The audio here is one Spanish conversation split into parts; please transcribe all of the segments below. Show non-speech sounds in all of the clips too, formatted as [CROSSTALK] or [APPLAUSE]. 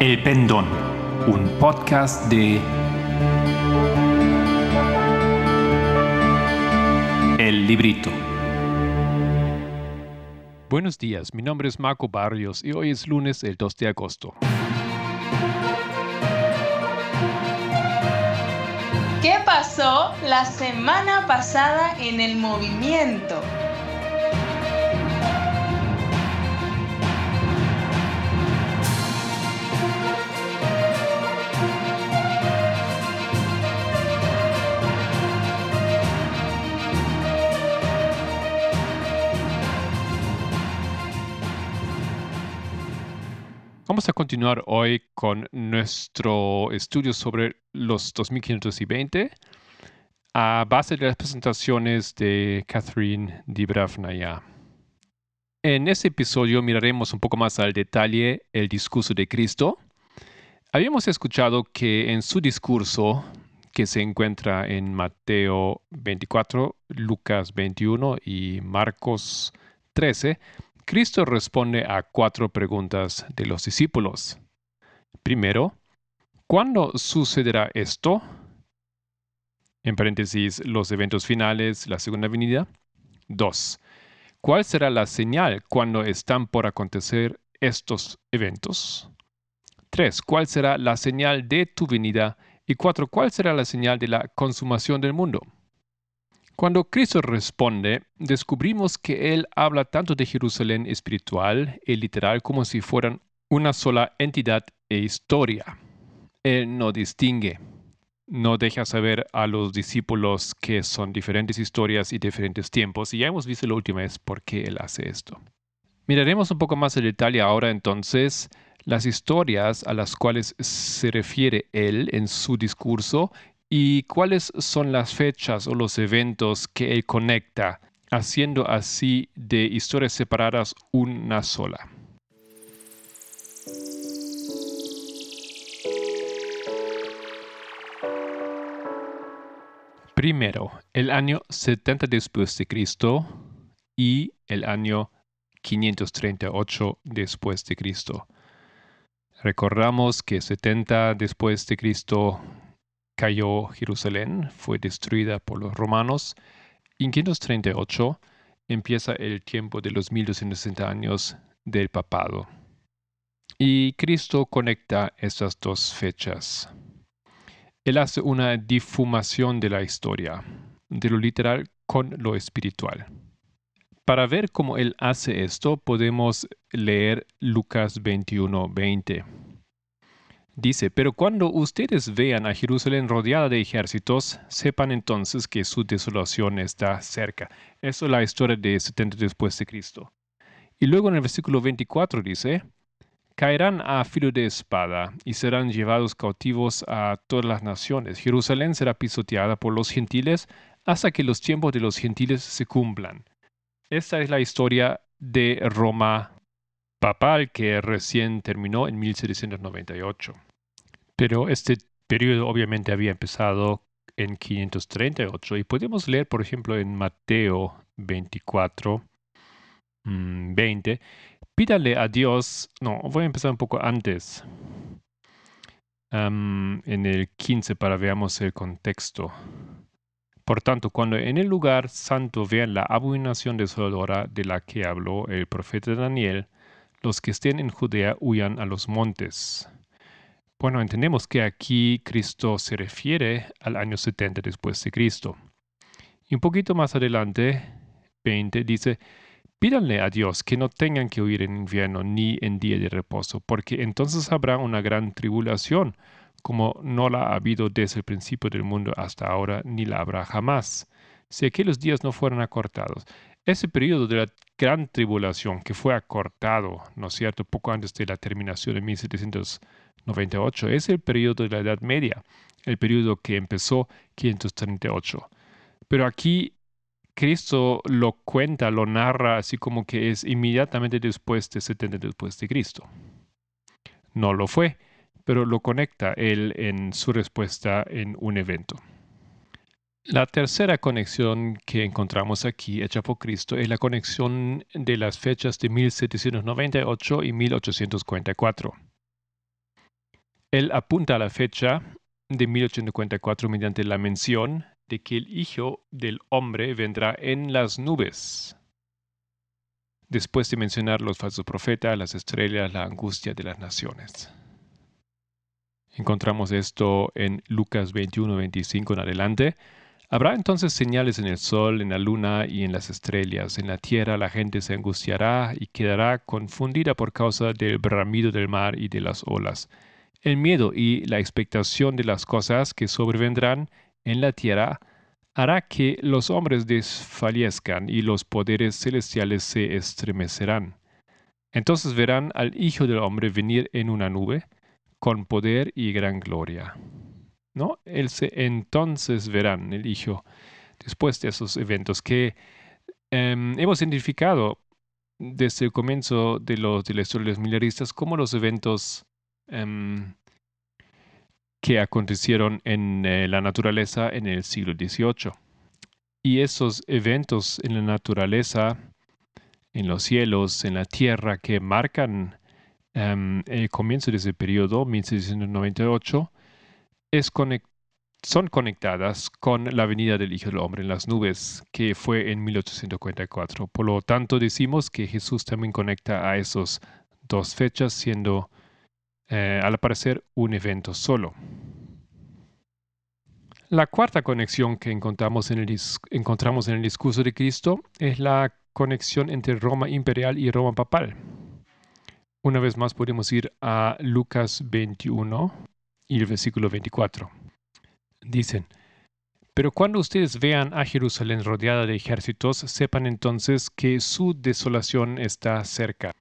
El Pendón, un podcast de El Librito. Buenos días, mi nombre es Marco Barrios y hoy es lunes el 2 de agosto. ¿Qué pasó la semana pasada en el movimiento? Vamos a continuar hoy con nuestro estudio sobre los 2520 a base de las presentaciones de Catherine Dibravnaya. En este episodio miraremos un poco más al detalle el discurso de Cristo. Habíamos escuchado que en su discurso, que se encuentra en Mateo 24, Lucas 21 y Marcos 13, Cristo responde a cuatro preguntas de los discípulos. Primero, ¿cuándo sucederá esto? En paréntesis, los eventos finales, la segunda venida. Dos, ¿cuál será la señal cuando están por acontecer estos eventos? Tres, ¿cuál será la señal de tu venida? Y cuatro, ¿cuál será la señal de la consumación del mundo? Cuando Cristo responde, descubrimos que Él habla tanto de Jerusalén espiritual y literal como si fueran una sola entidad e historia. Él no distingue, no deja saber a los discípulos que son diferentes historias y diferentes tiempos, y ya hemos visto la última vez por qué Él hace esto. Miraremos un poco más en detalle ahora entonces las historias a las cuales se refiere Él en su discurso y cuáles son las fechas o los eventos que él conecta, haciendo así de historias separadas una sola. Primero, el año 70 después de Cristo y el año 538 después de Cristo. Recordamos que 70 después de Cristo cayó Jerusalén, fue destruida por los romanos. En 538 empieza el tiempo de los 1260 años del papado. Y Cristo conecta estas dos fechas. Él hace una difumación de la historia, de lo literal con lo espiritual. Para ver cómo Él hace esto, podemos leer Lucas 21, 20. Dice, pero cuando ustedes vean a Jerusalén rodeada de ejércitos, sepan entonces que su desolación está cerca. Eso es la historia de 70 después de Cristo. Y luego en el versículo 24 dice, caerán a filo de espada y serán llevados cautivos a todas las naciones. Jerusalén será pisoteada por los gentiles hasta que los tiempos de los gentiles se cumplan. Esta es la historia de Roma papal que recién terminó en 1798. Pero este periodo obviamente había empezado en 538 y podemos leer, por ejemplo, en Mateo 24, 20, mm, pídale a Dios, no, voy a empezar un poco antes, en el 15 para veamos el contexto. Por tanto, cuando en el lugar santo vean la abominación desoladora de la que habló el profeta Daniel, los que estén en Judea huyan a los montes. Bueno, entendemos que aquí Cristo se refiere al año 70 después de Cristo. Y un poquito más adelante, 20, dice, pídanle a Dios que no tengan que huir en invierno ni en día de reposo, porque entonces habrá una gran tribulación, como no la ha habido desde el principio del mundo hasta ahora, ni la habrá jamás, si aquellos días no fueran acortados. Ese periodo de la gran tribulación que fue acortado, ¿no es cierto?, poco antes de la terminación de 1700 98. Es el periodo de la Edad Media, el periodo que empezó 538. Pero aquí Cristo lo cuenta, lo narra así como que es inmediatamente después de 70 después de Cristo. No lo fue, pero lo conecta él en su respuesta en un evento. La tercera conexión que encontramos aquí hecha por Cristo es la conexión de las fechas de 1798 y 1844. Él apunta a la fecha de 1854 mediante la mención de que el Hijo del Hombre vendrá en las nubes. Después de mencionar los falsos profetas, las estrellas, la angustia de las naciones. Encontramos esto en Lucas 21, 25 en adelante. Habrá entonces señales en el sol, en la luna y en las estrellas. En la tierra la gente se angustiará y quedará confundida por causa del bramido del mar y de las olas. El miedo y la expectación de las cosas que sobrevendrán en la tierra hará que los hombres desfallezcan y los poderes celestiales se estremecerán. Entonces verán al Hijo del Hombre venir en una nube, con poder y gran gloria. ¿No? entonces verán el Hijo, después de esos eventos que em, hemos identificado desde el comienzo de, los, de la historia de los como los eventos em, que acontecieron en eh, la naturaleza en el siglo XVIII. Y esos eventos en la naturaleza, en los cielos, en la tierra, que marcan em, el comienzo de ese periodo, 1698, es son conectadas con la venida del Hijo del Hombre en las nubes, que fue en 1844. Por lo tanto, decimos que Jesús también conecta a esas dos fechas, siendo eh, al parecer un evento solo. La cuarta conexión que encontramos en, el, encontramos en el discurso de Cristo es la conexión entre Roma imperial y Roma papal. Una vez más podemos ir a Lucas 21 y el versículo 24. Dicen, pero cuando ustedes vean a Jerusalén rodeada de ejércitos, sepan entonces que su desolación está cerca.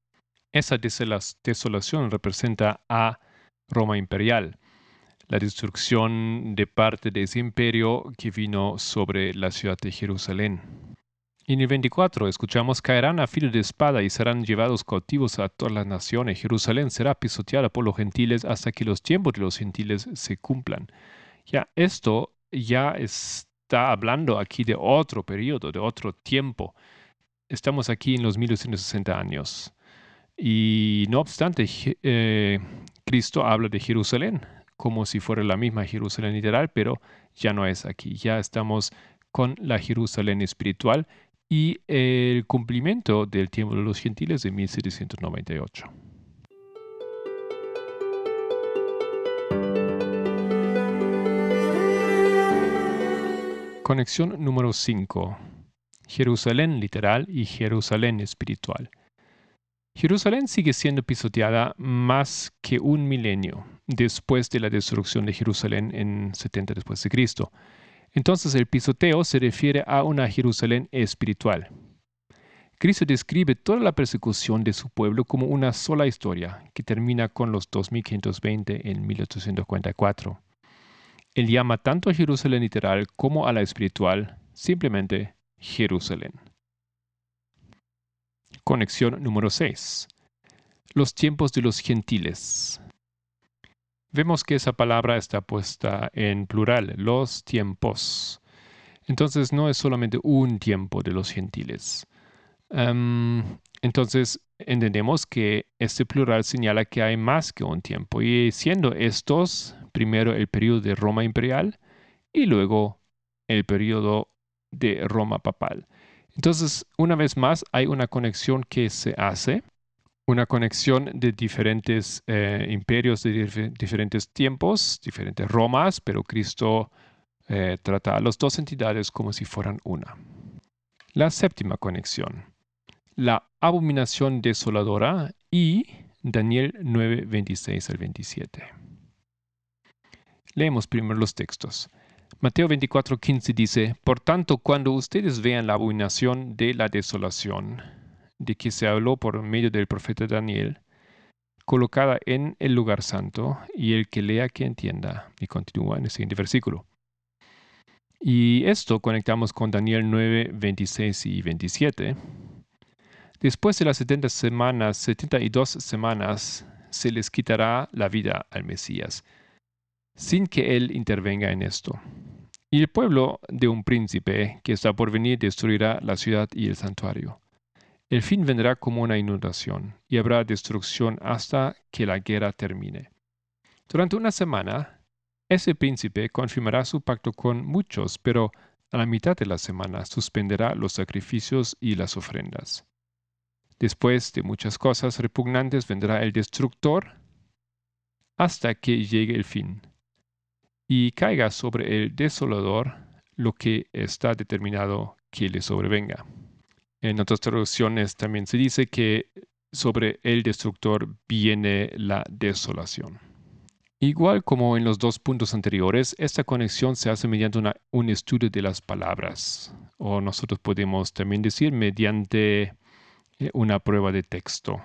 Esa desolación representa a Roma imperial, la destrucción de parte de ese imperio que vino sobre la ciudad de Jerusalén. En el 24 escuchamos, caerán a filo de espada y serán llevados cautivos a todas las naciones. Jerusalén será pisoteada por los gentiles hasta que los tiempos de los gentiles se cumplan. Ya, esto ya está hablando aquí de otro periodo, de otro tiempo. Estamos aquí en los 1260 años. Y no obstante, eh, Cristo habla de Jerusalén como si fuera la misma Jerusalén literal, pero ya no es aquí. Ya estamos con la Jerusalén espiritual y el cumplimiento del tiempo de los gentiles de 1798. Conexión número 5. Jerusalén literal y Jerusalén espiritual. Jerusalén sigue siendo pisoteada más que un milenio después de la destrucción de Jerusalén en 70 después de Cristo. Entonces el pisoteo se refiere a una Jerusalén espiritual. Cristo describe toda la persecución de su pueblo como una sola historia que termina con los 2520 en 1844. Él llama tanto a Jerusalén literal como a la espiritual simplemente Jerusalén. Conexión número 6. Los tiempos de los gentiles. Vemos que esa palabra está puesta en plural, los tiempos. Entonces no es solamente un tiempo de los gentiles. entonces entendemos que este plural señala que hay más que un tiempo. Y siendo estos, primero el periodo de Roma imperial y luego el periodo de Roma papal. Entonces, una vez más, hay una conexión que se hace, una conexión de diferentes eh, imperios de diferentes tiempos, diferentes Romas, pero Cristo eh, trata a las dos entidades como si fueran una. La séptima conexión, la abominación desoladora y Daniel 9, 26 al 27. Leemos primero los textos. Mateo 24:15 dice, Por tanto, cuando ustedes vean la abominación de la desolación, de que se habló por medio del profeta Daniel, colocada en el lugar santo, y el que lea que entienda, y continúa en el siguiente versículo. Y esto conectamos con Daniel 9, 26 y 27. Después de las 70 semanas, 72 semanas, se les quitará la vida al Mesías sin que él intervenga en esto. Y el pueblo de un príncipe que está por venir destruirá la ciudad y el santuario. El fin vendrá como una inundación, y habrá destrucción hasta que la guerra termine. Durante una semana, ese príncipe confirmará su pacto con muchos, pero a la mitad de la semana suspenderá los sacrificios y las ofrendas. Después de muchas cosas repugnantes vendrá el destructor hasta que llegue el fin y caiga sobre el desolador lo que está determinado que le sobrevenga. En otras traducciones también se dice que sobre el destructor viene la desolación. Igual como en los dos puntos anteriores, esta conexión se hace mediante un estudio de las palabras, o nosotros podemos también decir mediante eh, una prueba de texto.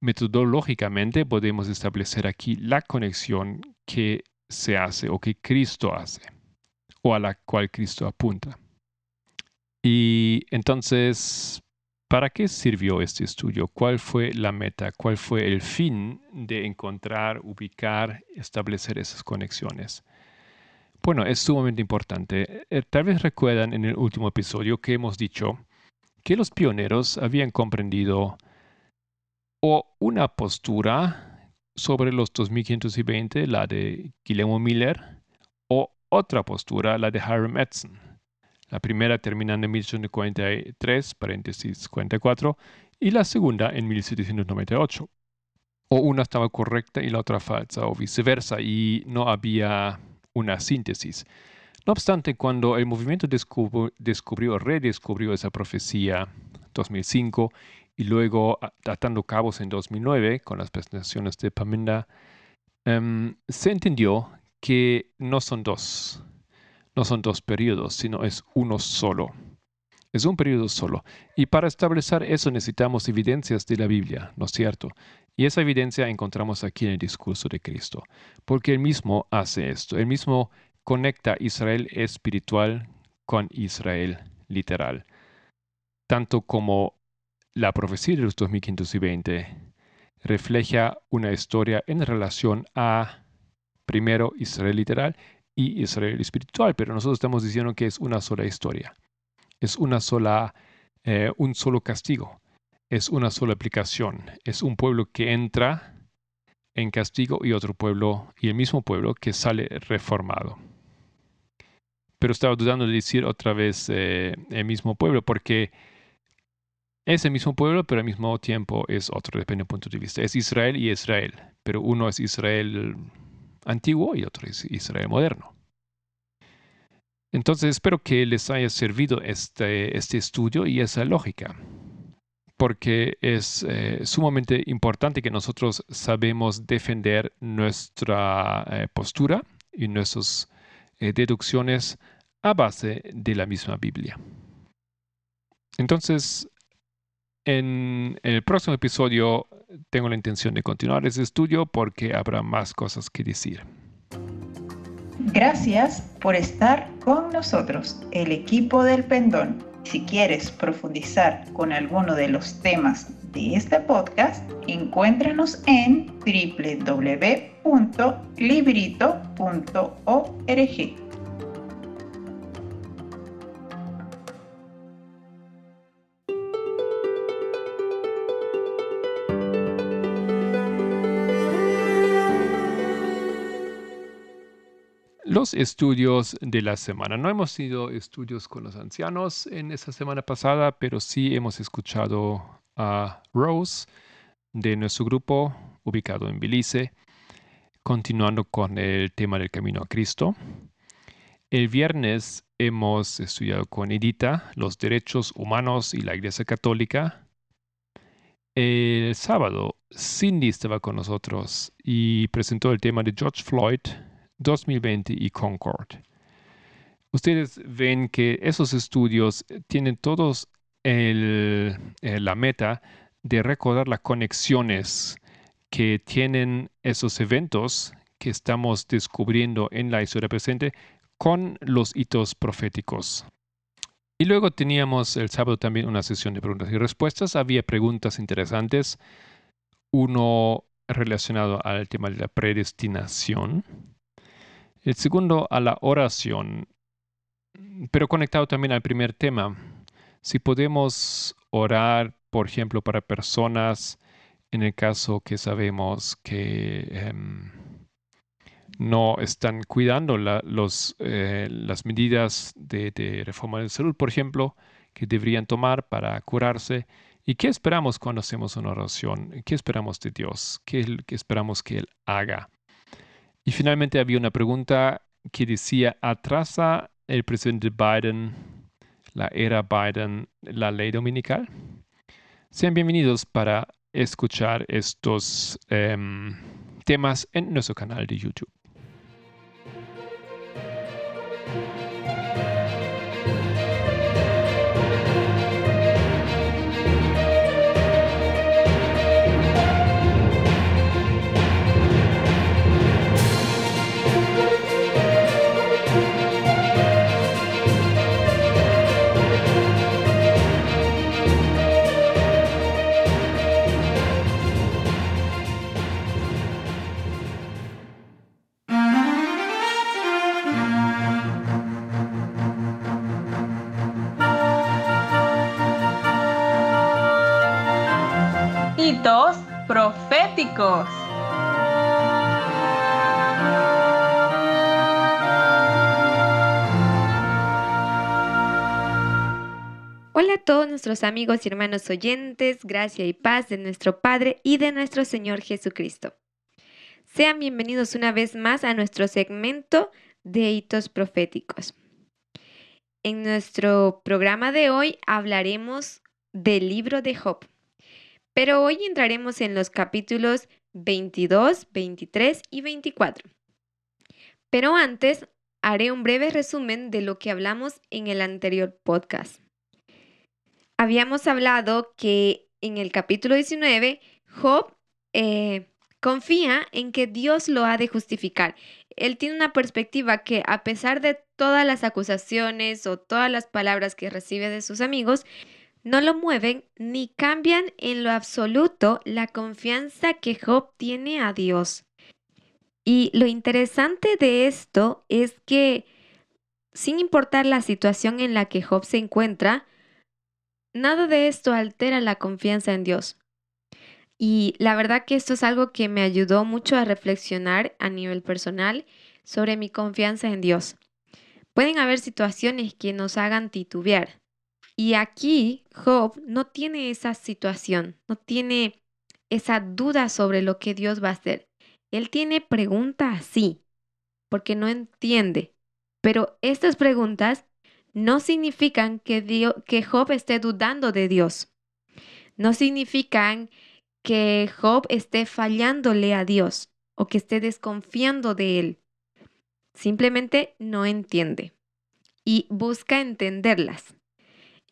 Metodológicamente podemos establecer aquí la conexión que se hace o que Cristo hace, o a la cual Cristo apunta. Y entonces ¿Para qué sirvió este estudio? ¿Cuál fue la meta? ¿Cuál fue el fin de encontrar, ubicar, establecer esas conexiones? Bueno, es sumamente importante. Eh, tal vez recuerdan en el último episodio que hemos dicho que los pioneros habían comprendido o una postura sobre los 2520, la de Guillermo Miller, o otra postura, la de Hiram Edson. La primera terminando en 1843, paréntesis 44, y la segunda en 1798. O una estaba correcta y la otra falsa, o viceversa, y no había una síntesis. No obstante, cuando el movimiento descubrió, redescubrió esa profecía 2005 y luego atando cabos en 2009 con las presentaciones de Pamenda, em, se entendió que no son dos, no son dos periodos, sino es uno solo. Es un periodo solo. Y para establecer eso necesitamos evidencias de la Biblia, ¿no es cierto? Y esa evidencia encontramos aquí en el discurso de Cristo, porque él mismo hace esto. Él mismo conecta Israel espiritual con Israel literal. Tanto como la profecía de los 2520 refleja una historia en relación a, primero, Israel literal y Israel espiritual, pero nosotros estamos diciendo que es una sola historia, es una sola, eh, un solo castigo, es una sola aplicación, es un pueblo que entra en castigo y otro pueblo, y el mismo pueblo que sale reformado. Pero estaba dudando de decir otra vez eh, el mismo pueblo, porque es el mismo pueblo, pero al mismo tiempo es otro, depende del punto de vista. Es Israel y Israel, pero uno es Israel antiguo y otro es Israel moderno. Entonces espero que les haya servido este, este estudio y esa lógica, porque es eh, sumamente importante que nosotros sabemos defender nuestra eh, postura y nuestras eh, deducciones a base de la misma Biblia. Entonces, en el próximo episodio tengo la intención de continuar ese estudio porque habrá más cosas que decir. Gracias por estar con nosotros, el equipo del Pendón. Si quieres profundizar con alguno de los temas de este podcast, encuéntranos en www.librito.org. los estudios de la semana. No hemos sido estudios con los ancianos en esa semana pasada, pero sí hemos escuchado a Rose de nuestro grupo ubicado en Belice, continuando con el tema del camino a Cristo. El viernes hemos estudiado con Edita los derechos humanos y la Iglesia Católica. El sábado, Cindy estaba con nosotros y presentó el tema de George Floyd 2020 y Concord. Ustedes ven que esos estudios tienen todos eh, la meta de recordar las conexiones que tienen esos eventos que estamos descubriendo en la historia presente con los hitos proféticos. Y luego teníamos el sábado también una sesión de preguntas y respuestas. Había preguntas interesantes. Uno relacionado al tema de la predestinación el segundo a la oración, pero conectado también al primer tema. Si podemos orar, por ejemplo, para personas, en el caso que sabemos que em, no están cuidando los, eh, las medidas de, reforma de salud, por ejemplo, que deberían tomar para curarse. ¿Y qué esperamos cuando hacemos una oración? ¿Qué esperamos de Dios? ¿Qué, qué esperamos que Él haga? Y finalmente había una pregunta que decía, ¿atrasa el presidente Biden, la era Biden, la ley dominical? Sean bienvenidos para escuchar estos em, temas en nuestro canal de YouTube. Proféticos. Hola a todos nuestros amigos y hermanos oyentes, gracia y paz de nuestro Padre y de nuestro Señor Jesucristo. Sean bienvenidos una vez más a nuestro segmento de hitos proféticos. En nuestro programa de hoy hablaremos del libro de Job. Pero hoy entraremos en los capítulos 22, 23 y 24. Pero antes haré un breve resumen de lo que hablamos en el anterior podcast. Habíamos hablado que en el capítulo 19 Job eh, confía en que Dios lo ha de justificar. Él tiene una perspectiva que a pesar de todas las acusaciones o todas las palabras que recibe de sus amigos, no lo mueven ni cambian en lo absoluto la confianza que Job tiene a Dios. Y lo interesante de esto es que, sin importar la situación en la que Job se encuentra, nada de esto altera la confianza en Dios. Y la verdad que esto es algo que me ayudó mucho a reflexionar a nivel personal sobre mi confianza en Dios. Pueden haber situaciones que nos hagan titubear, y aquí Job no tiene esa situación, no tiene esa duda sobre lo que Dios va a hacer. Él tiene preguntas, sí, porque no entiende. Pero estas preguntas no significan que, que Job esté dudando de Dios. No significan que Job esté fallándole a Dios o que esté desconfiando de él. Simplemente no entiende y busca entenderlas.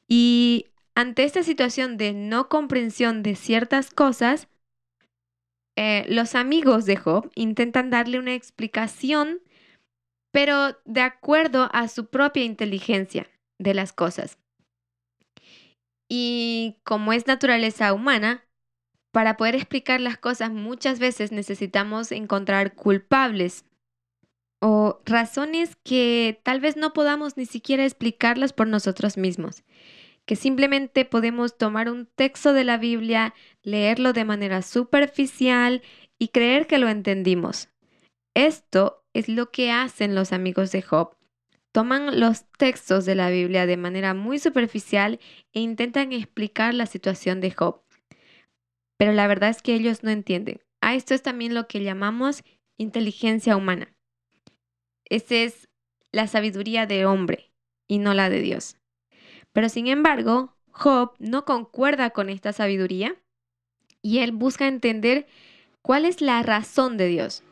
Y ante esta situación de no comprensión de ciertas cosas, eh, los amigos de Job intentan darle una explicación, pero de acuerdo a su propia inteligencia de las cosas. Y como es naturaleza humana, para poder explicar las cosas muchas veces necesitamos encontrar culpables o razones que tal vez no podamos ni siquiera explicarlas por nosotros mismos que simplemente podemos tomar un texto de la Biblia, leerlo de manera superficial y creer que lo entendimos. Esto es lo que hacen los amigos de Job. Toman los textos de la Biblia de manera muy superficial e intentan explicar la situación de Job. Pero la verdad es que ellos no entienden. A esto es también lo que llamamos inteligencia humana. Esa es la sabiduría de hombre y no la de Dios. Pero sin embargo, Job no concuerda con esta sabiduría y él busca entender cuál es la razón de Dios.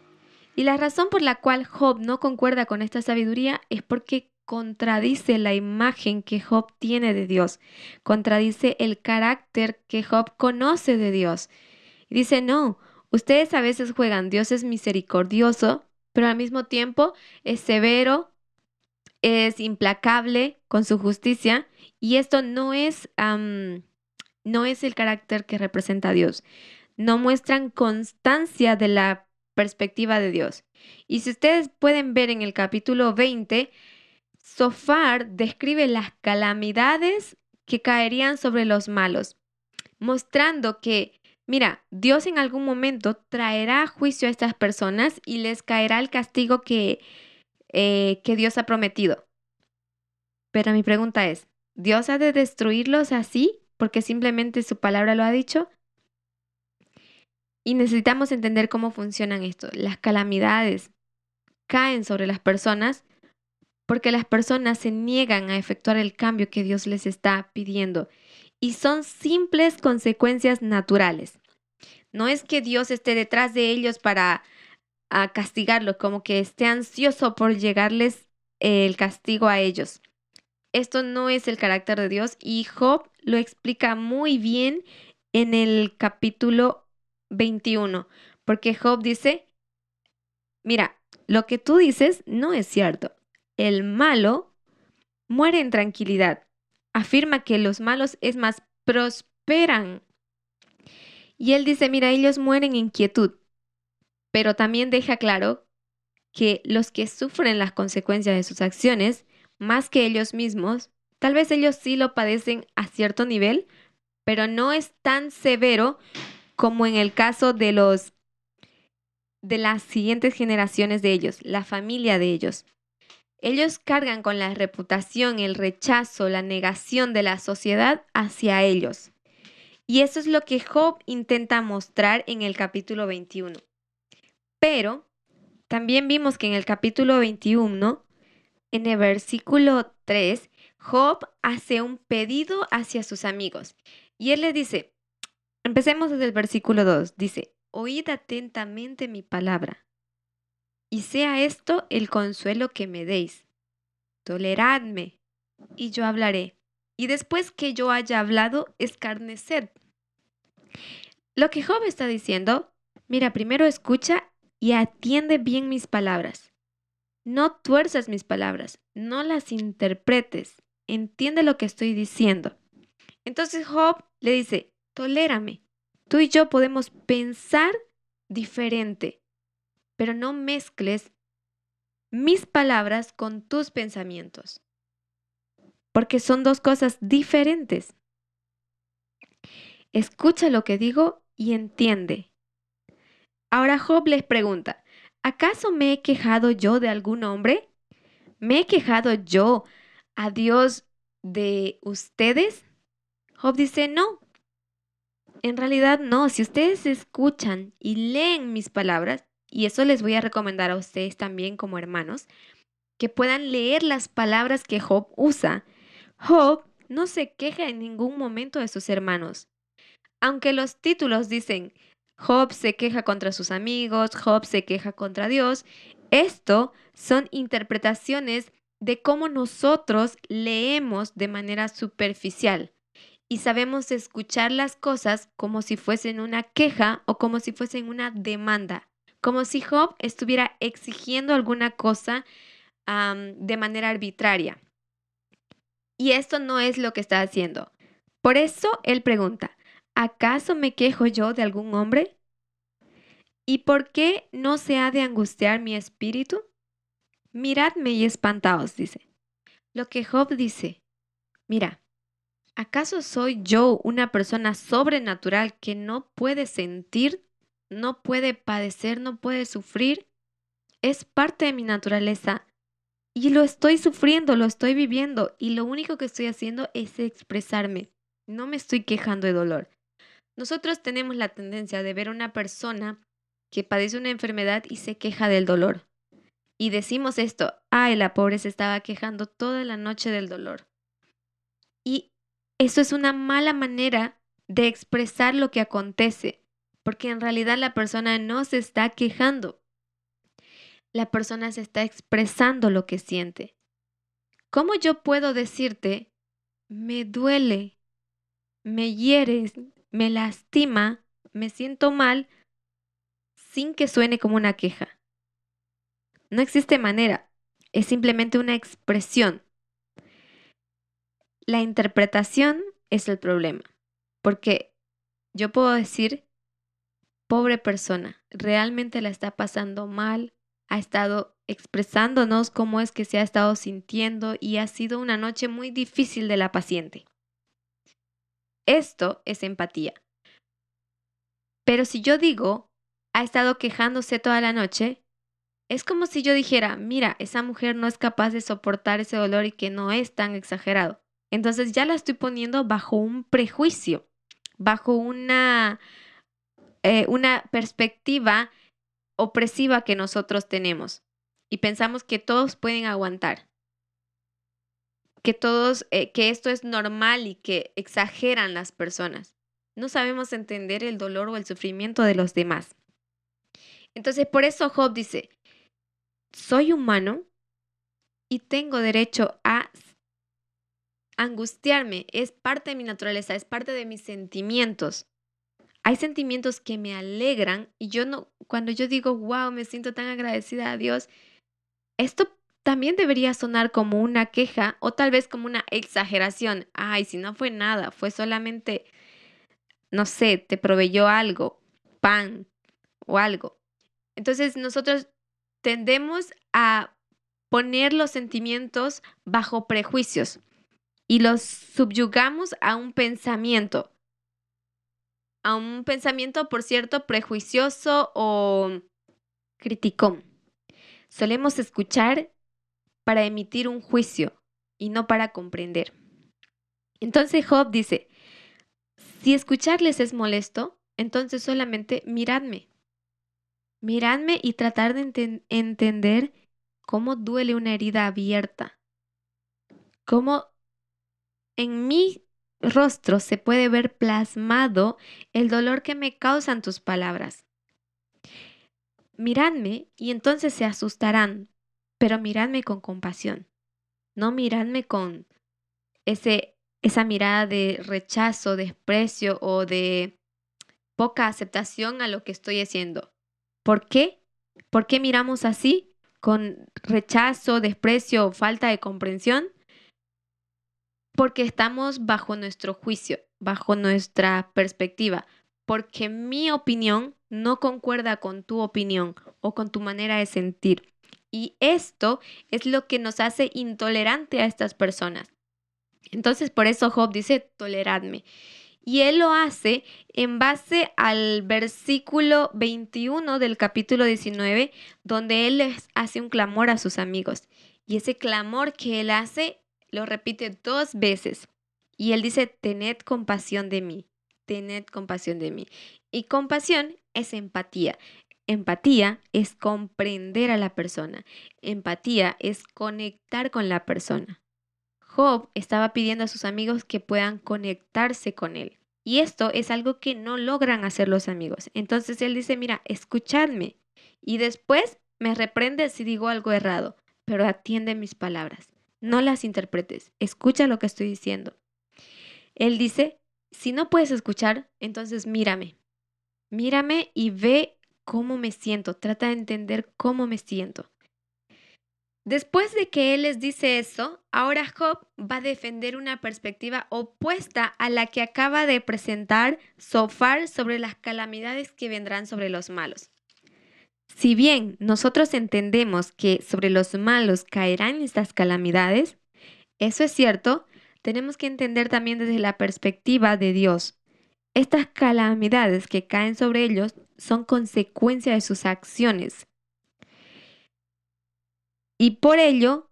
Y la razón por la cual Job no concuerda con esta sabiduría es porque contradice la imagen que Job tiene de Dios, contradice el carácter que Job conoce de Dios. Y dice, no, ustedes a veces juegan, Dios es misericordioso, pero al mismo tiempo es severo, es implacable con su justicia y esto no es, no es el carácter que representa Dios. No muestran constancia de la perspectiva de Dios. Y si ustedes pueden ver en el capítulo 20, Sofar describe las calamidades que caerían sobre los malos, mostrando que mira, Dios en algún momento traerá juicio a estas personas y les caerá el castigo que, eh, que Dios ha prometido. Pero mi pregunta es, ¿Dios ha de destruirlos así porque simplemente su palabra lo ha dicho? Y necesitamos entender cómo funcionan esto. Las calamidades caen sobre las personas porque las personas se niegan a efectuar el cambio que Dios les está pidiendo. Y son simples consecuencias naturales. No es que Dios esté detrás de ellos para castigarlos, como que esté ansioso por llegarles el castigo a ellos. Esto no es el carácter de Dios y Job lo explica muy bien en el capítulo 21, porque Job dice, mira, lo que tú dices no es cierto. El malo muere en tranquilidad. Afirma que los malos, es más, prosperan. Y él dice, mira, ellos mueren en quietud. Pero también deja claro que los que sufren las consecuencias de sus acciones, más que ellos mismos, tal vez ellos sí lo padecen a cierto nivel, pero no es tan severo como en el caso de los de las siguientes generaciones de ellos, la familia de ellos. Ellos cargan con la reputación, el rechazo, la negación de la sociedad hacia ellos. Y eso es lo que Job intenta mostrar en el capítulo 21. Pero también vimos que en el capítulo 21, en el versículo 3, Job hace un pedido hacia sus amigos. Y él le dice, empecemos desde el versículo 2, dice, oíd atentamente mi palabra, y sea esto el consuelo que me deis. Toleradme, y yo hablaré, y después que yo haya hablado, escarneced. Lo que Job está diciendo, mira, primero escucha y atiende bien mis palabras. No tuerzas mis palabras, no las interpretes, entiende lo que estoy diciendo. Entonces Job le dice, tolérame, Tú y yo podemos pensar diferente, pero no mezcles mis palabras con tus pensamientos, porque son dos cosas diferentes. Escucha lo que digo y entiende. Ahora Job les pregunta, ¿acaso me he quejado yo de algún hombre? ¿Me he quejado yo a Dios de ustedes? Job dice, no, en realidad no, si ustedes escuchan y leen mis palabras, y eso les voy a recomendar a ustedes también como hermanos, que puedan leer las palabras que Job usa. Job no se queja en ningún momento de sus hermanos. Aunque los títulos dicen Job se queja contra sus amigos, Job se queja contra Dios, esto son interpretaciones de cómo nosotros leemos de manera superficial y sabemos escuchar las cosas como si fuesen una queja o como si fuesen una demanda, como si Job estuviera exigiendo alguna cosa de manera arbitraria. Y esto no es lo que está haciendo. Por eso él pregunta, ¿acaso me quejo yo de algún hombre? ¿Y por qué no se ha de angustiar mi espíritu? Miradme y espantaos, dice. Lo que Job dice, mira, ¿Acaso soy yo una persona sobrenatural que no puede sentir, no puede padecer, no puede sufrir? Es parte de mi naturaleza y lo estoy sufriendo, lo estoy viviendo y lo único que estoy haciendo es expresarme. No me estoy quejando de dolor. Nosotros tenemos la tendencia de ver a una persona que padece una enfermedad y se queja del dolor. Y decimos esto, ay, la pobre se estaba quejando toda la noche del dolor. Y eso es una mala manera de expresar lo que acontece, porque en realidad la persona no se está quejando. La persona se está expresando lo que siente. ¿Cómo yo puedo decirte, me duele, me hieres, me lastima, me siento mal, sin que suene como una queja? No existe manera, es simplemente una expresión. La interpretación es el problema, porque yo puedo decir, pobre persona, realmente la está pasando mal, ha estado expresándonos cómo es que se ha estado sintiendo y ha sido una noche muy difícil de la paciente. Esto es empatía. Pero si yo digo, ha estado quejándose toda la noche, es como si yo dijera, mira, esa mujer no es capaz de soportar ese dolor y que no es tan exagerado. Entonces ya la estoy poniendo bajo un prejuicio, bajo una, eh, una perspectiva opresiva que nosotros tenemos. Y pensamos que todos pueden aguantar, que todos, eh, que esto es normal y que exageran las personas. No sabemos entender el dolor o el sufrimiento de los demás. Entonces, por eso Job dice, soy humano y tengo derecho a angustiarme. Es parte de mi naturaleza, es parte de mis sentimientos. Hay sentimientos que me alegran y yo no, cuando yo digo, wow, me siento tan agradecida a Dios, esto también debería sonar como una queja o tal vez como una exageración. Ay, si no fue nada, fue solamente, no sé, te proveyó algo, pan o algo. Entonces nosotros tendemos a poner los sentimientos bajo prejuicios y los subyugamos a un pensamiento. A un pensamiento, por cierto, prejuicioso o criticón. Solemos escuchar para emitir un juicio y no para comprender. Entonces Job dice, si escucharles es molesto, entonces solamente miradme, Miradme y tratar de entender cómo duele una herida abierta. Cómo en mi rostro se puede ver plasmado el dolor que me causan tus palabras. Miradme y entonces se asustarán, pero miradme con compasión. No miradme con ese, esa mirada de rechazo, desprecio o de poca aceptación a lo que estoy haciendo. ¿Por qué? ¿Por qué miramos así? Con rechazo, desprecio o falta de comprensión. Porque estamos bajo nuestro juicio, bajo nuestra perspectiva. Porque mi opinión no concuerda con tu opinión o con tu manera de sentir. Y esto es lo que nos hace intolerante a estas personas. Entonces, por eso Job dice, toleradme. Y él lo hace en base al versículo 21 del capítulo 19, donde él les hace un clamor a sus amigos. Y ese clamor que él hace lo repite dos veces. Y él dice, tened compasión de mí, tened compasión de mí. Y compasión es empatía. Empatía es comprender a la persona. Empatía es conectar con la persona. Job estaba pidiendo a sus amigos que puedan conectarse con él. Y esto es algo que no logran hacer los amigos. Entonces él dice, mira, escuchadme. Y después me reprende si digo algo errado, pero atiende mis palabras. No las interpretes. Escucha lo que estoy diciendo. Él dice, si no puedes escuchar, entonces mírame. Mírame y ve cómo me siento. Trata de entender cómo me siento. Después de que él les dice eso, ahora Job va a defender una perspectiva opuesta a la que acaba de presentar Sofar sobre las calamidades que vendrán sobre los malos. Si bien nosotros entendemos que sobre los malos caerán estas calamidades, eso es cierto, tenemos que entender también desde la perspectiva de Dios. Estas calamidades que caen sobre ellos son consecuencia de sus acciones y por ello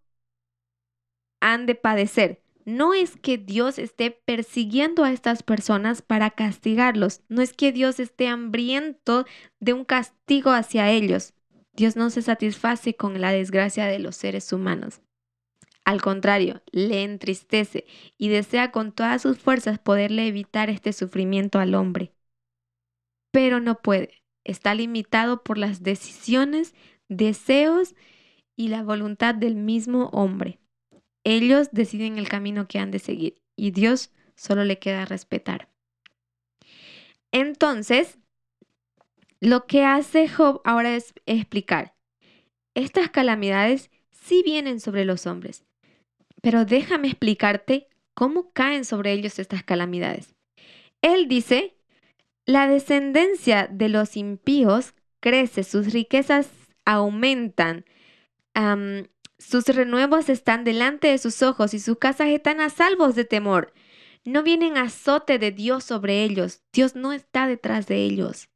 han de padecer. No es que Dios esté persiguiendo a estas personas para castigarlos, no es que Dios esté hambriento de un castigo hacia ellos. Dios no se satisface con la desgracia de los seres humanos. Al contrario, le entristece y desea con todas sus fuerzas poderle evitar este sufrimiento al hombre. Pero no puede. Está limitado por las decisiones, deseos y la voluntad del mismo hombre. Ellos deciden el camino que han de seguir y Dios solo le queda respetar. Entonces, lo que hace Job ahora es explicar, estas calamidades sí vienen sobre los hombres, pero déjame explicarte cómo caen sobre ellos estas calamidades. Él dice, la descendencia de los impíos crece, sus riquezas aumentan, sus renuevos están delante de sus ojos y sus casas están a salvos de temor. No vienen azote de Dios sobre ellos. Dios no está detrás de ellos.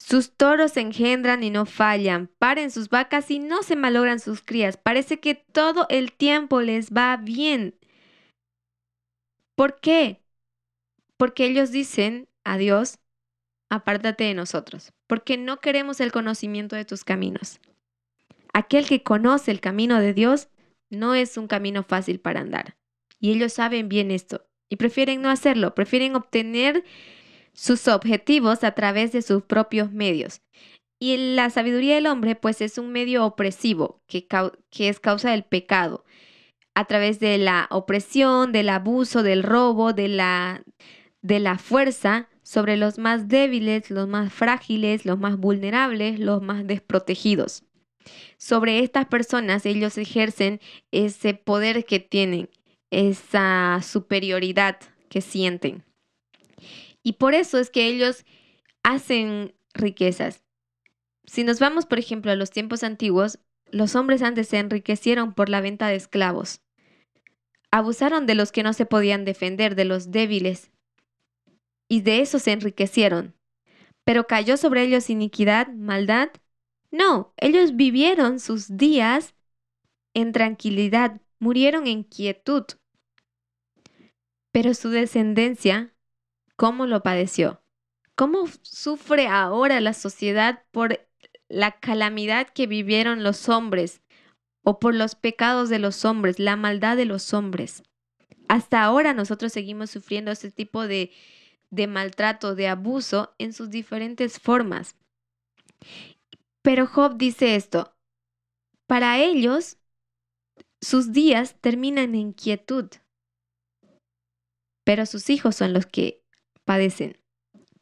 Sus toros engendran y no fallan, paren sus vacas y no se malogran sus crías. Parece que todo el tiempo les va bien. ¿Por qué? Porque ellos dicen a Dios, apártate de nosotros, porque no queremos el conocimiento de tus caminos. Aquel que conoce el camino de Dios no es un camino fácil para andar. Y ellos saben bien esto y prefieren no hacerlo, prefieren obtener sus objetivos a través de sus propios medios. Y la sabiduría del hombre, pues es un medio opresivo que, que es causa del pecado, a través de la opresión, del abuso, del robo, de la, de la fuerza sobre los más débiles, los más frágiles, los más vulnerables, los más desprotegidos. Sobre estas personas ellos ejercen ese poder que tienen, esa superioridad que sienten. Y por eso es que ellos hacen riquezas. Si nos vamos, por ejemplo, a los tiempos antiguos, los hombres antes se enriquecieron por la venta de esclavos. Abusaron de los que no se podían defender, de los débiles. Y de eso se enriquecieron. Pero cayó sobre ellos iniquidad, maldad. No, ellos vivieron sus días en tranquilidad, murieron en quietud. Pero su descendencia cómo lo padeció, cómo sufre ahora la sociedad por la calamidad que vivieron los hombres o por los pecados de los hombres, la maldad de los hombres. Hasta ahora nosotros seguimos sufriendo ese tipo de, de maltrato, de abuso en sus diferentes formas. Pero Job dice esto, para ellos sus días terminan en quietud, pero sus hijos son los que padecen.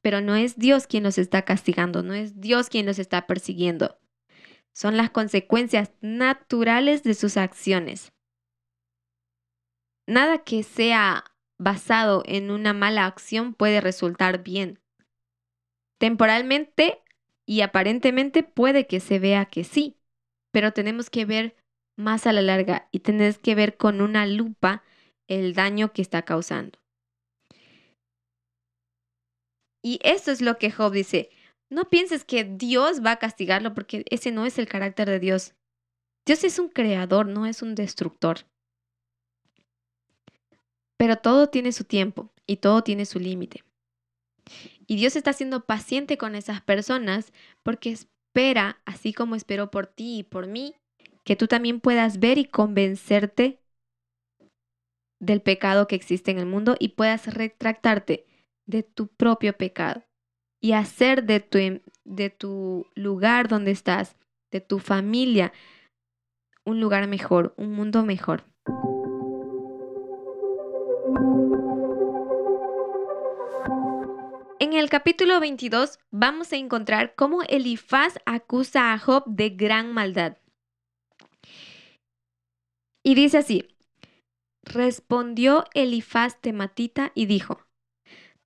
Pero no es Dios quien los está castigando, no es Dios quien los está persiguiendo. Son las consecuencias naturales de sus acciones. Nada que sea basado en una mala acción puede resultar bien. Temporalmente y aparentemente puede que se vea que sí, pero tenemos que ver más a la larga y tenés que ver con una lupa el daño que está causando. Y eso es lo que Job dice. No pienses que Dios va a castigarlo porque ese no es el carácter de Dios. Dios es un creador, no es un destructor. Pero todo tiene su tiempo y todo tiene su límite. Y Dios está siendo paciente con esas personas porque espera, así como esperó por ti y por mí, que tú también puedas ver y convencerte del pecado que existe en el mundo y puedas retractarte de tu propio pecado y hacer de tu, em, de tu lugar donde estás, de tu familia, un lugar mejor, un mundo mejor. En el capítulo 22 vamos a encontrar cómo Elifaz acusa a Job de gran maldad. Y dice así, respondió Elifaz tematita y dijo,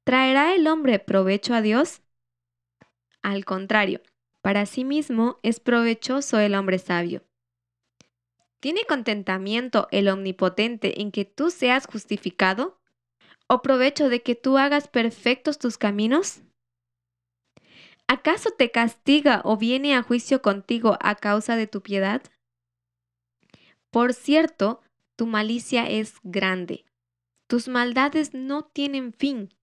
¿Traerá el hombre provecho a Dios? Al contrario, para sí mismo es provechoso el hombre sabio. ¿Tiene contentamiento el omnipotente en que tú seas justificado? ¿O provecho de que tú hagas perfectos tus caminos? ¿Acaso te castiga o viene a juicio contigo a causa de tu piedad? Por cierto, tu malicia es grande. Tus maldades no tienen fin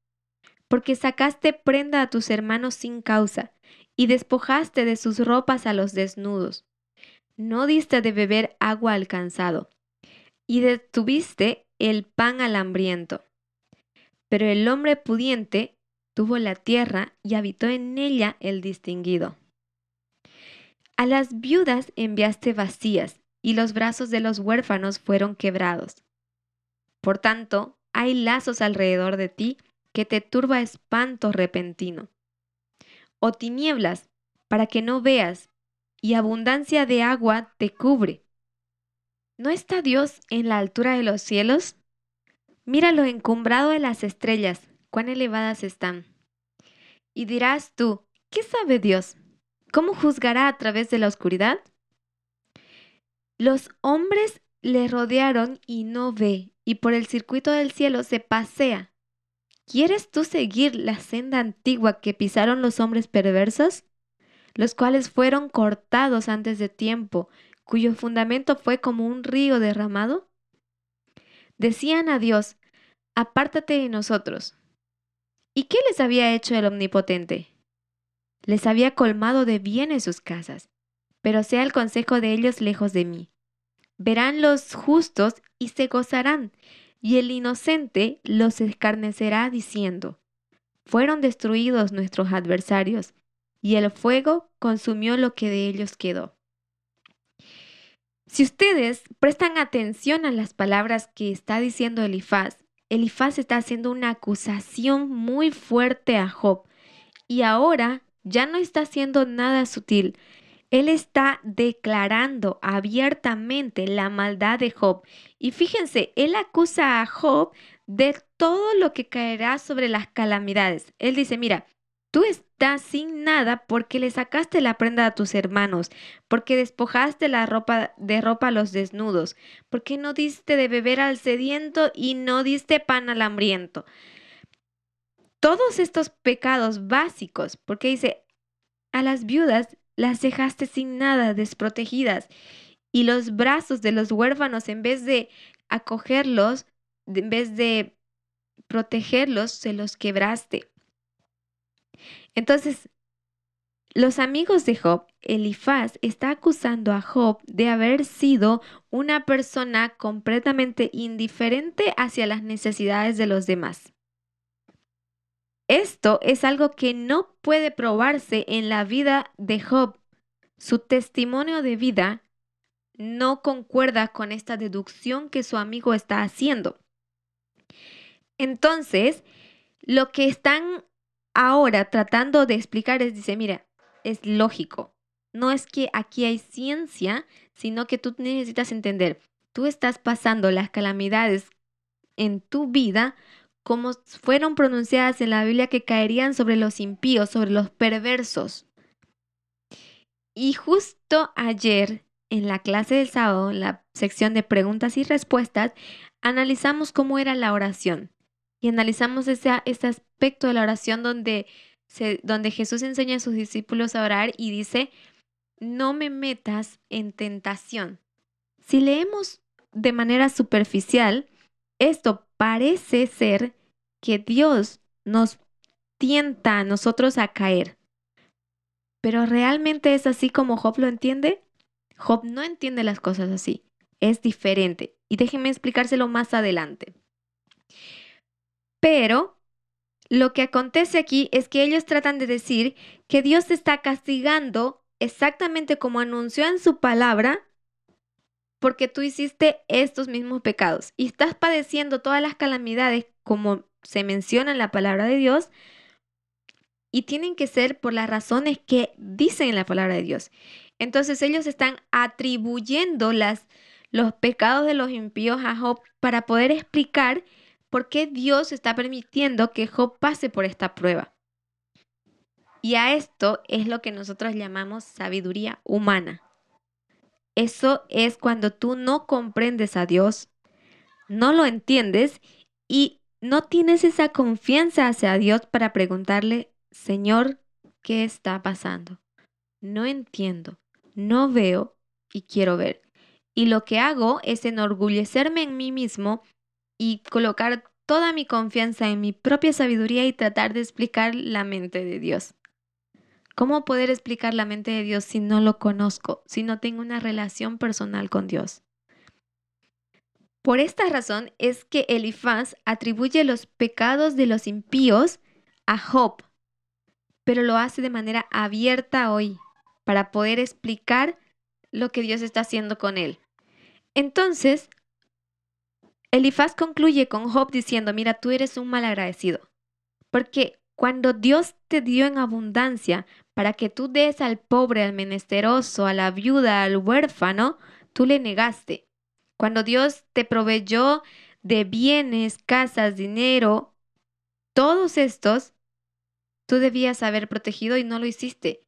porque sacaste prenda a tus hermanos sin causa, y despojaste de sus ropas a los desnudos. No diste de beber agua al cansado, y detuviste el pan al hambriento. Pero el hombre pudiente tuvo la tierra y habitó en ella el distinguido. A las viudas enviaste vacías, y los brazos de los huérfanos fueron quebrados. Por tanto, hay lazos alrededor de ti, que te turba espanto repentino, o tinieblas para que no veas, y abundancia de agua te cubre. ¿No está Dios en la altura de los cielos? Mira lo encumbrado de las estrellas, cuán elevadas están. Y dirás tú, ¿qué sabe Dios? ¿Cómo juzgará a través de la oscuridad? Los hombres le rodearon y no ve, y por el circuito del cielo se pasea, ¿Quieres tú seguir la senda antigua que pisaron los hombres perversos? los cuales fueron cortados antes de tiempo, cuyo fundamento fue como un río derramado? Decían a Dios, apártate de nosotros. ¿Y qué les había hecho el Omnipotente? Les había colmado de bienes sus casas, pero sea el consejo de ellos lejos de mí. Verán los justos y se gozarán, y el inocente los escarnecerá diciendo, fueron destruidos nuestros adversarios, y el fuego consumió lo que de ellos quedó. Si ustedes prestan atención a las palabras que está diciendo Elifaz, Elifaz está haciendo una acusación muy fuerte a Job y ahora ya no está haciendo nada sutil. Él está declarando abiertamente la maldad de Job. Y fíjense, él acusa a Job de todo lo que caerá sobre las calamidades. Él dice, mira, Tú estás sin nada porque le sacaste la prenda a tus hermanos, porque despojaste la ropa de ropa a los desnudos, porque no diste de beber al sediento y no diste pan al hambriento. Todos estos pecados básicos, porque dice, a las viudas las dejaste sin nada, desprotegidas, y los brazos de los huérfanos, en vez de acogerlos, en vez de protegerlos, se los quebraste. Entonces, los amigos de Job, Elifaz está acusando a Job de haber sido una persona completamente indiferente hacia las necesidades de los demás. Esto es algo que no puede probarse en la vida de Job. Su testimonio de vida no concuerda con esta deducción que su amigo está haciendo. Entonces, lo que están ahora tratando de explicar es, dice, mira, es lógico. No es que aquí hay ciencia, sino que tú necesitas entender, tú estás pasando las calamidades en tu vida como fueron pronunciadas en la Biblia que caerían sobre los impíos, sobre los perversos. Y justo ayer, en la clase del sábado, en la sección de preguntas y respuestas, analizamos cómo era la oración y analizamos ese, aspecto de la oración donde Jesús enseña a sus discípulos a orar y dice, no me metas en tentación. Si leemos de manera superficial, esto parece ser que Dios nos tienta a nosotros a caer. Pero realmente es así como Job lo entiende. Job no entiende las cosas así. Es diferente. Y déjenme explicárselo más adelante. Pero lo que acontece aquí es que ellos tratan de decir que Dios está castigando exactamente como anunció en su palabra porque tú hiciste estos mismos pecados y estás padeciendo todas las calamidades como se menciona en la palabra de Dios y tienen que ser por las razones que dicen en la palabra de Dios. Entonces ellos están atribuyendo las, los pecados de los impíos a Job para poder explicar por qué Dios está permitiendo que Job pase por esta prueba. Y a esto es lo que nosotros llamamos sabiduría humana. Eso es cuando tú no comprendes a Dios, no lo entiendes y no tienes esa confianza hacia Dios para preguntarle, Señor, ¿qué está pasando? No entiendo, no veo y quiero ver. Y lo que hago es enorgullecerme en mí mismo y colocar toda mi confianza en mi propia sabiduría y tratar de explicar la mente de Dios. ¿Cómo poder explicar la mente de Dios si no lo conozco, si no tengo una relación personal con Dios? Por esta razón es que Elifaz atribuye los pecados de los impíos a Job, pero lo hace de manera abierta hoy para poder explicar lo que Dios está haciendo con él. Entonces, Elifaz concluye con Job diciendo, mira, tú eres un mal agradecido, porque cuando Dios te dio en abundancia para que tú des al pobre, al menesteroso, a la viuda, al huérfano, tú le negaste. Cuando Dios te proveyó de bienes, casas, dinero, todos estos, tú debías haber protegido y no lo hiciste.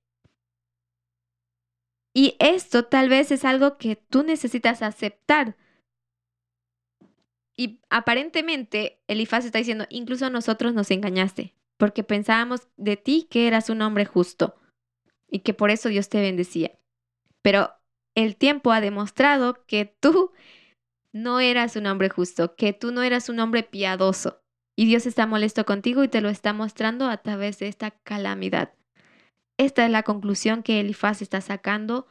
Y esto tal vez es algo que tú necesitas aceptar y aparentemente Elifaz está diciendo, incluso nosotros nos engañaste, porque pensábamos de ti que eras un hombre justo. y que por eso Dios te bendecía. Pero el tiempo ha demostrado que tú no eras un hombre justo, que tú no eras un hombre piadoso. Y Dios está molesto contigo y te lo está mostrando a través de esta calamidad. Esta es la conclusión que Elifaz está sacando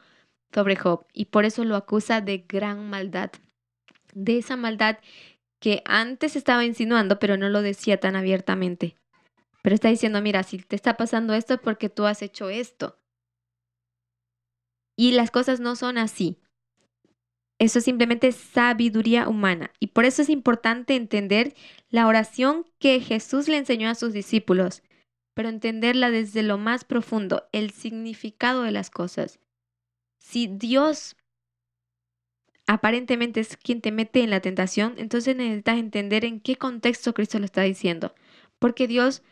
sobre Job y por eso lo acusa de gran maldad. De esa maldad que antes estaba insinuando, pero no lo decía tan abiertamente. Pero está diciendo, mira, si te está pasando esto es porque tú has hecho esto. Y las cosas no son así. Eso es simplemente sabiduría humana. Y por eso es importante entender la oración que Jesús le enseñó a sus discípulos, pero entenderla desde lo más profundo, el significado de las cosas. Si Dios aparentemente es quien te mete en la tentación, entonces necesitas entender en qué contexto Cristo lo está diciendo. Porque Dios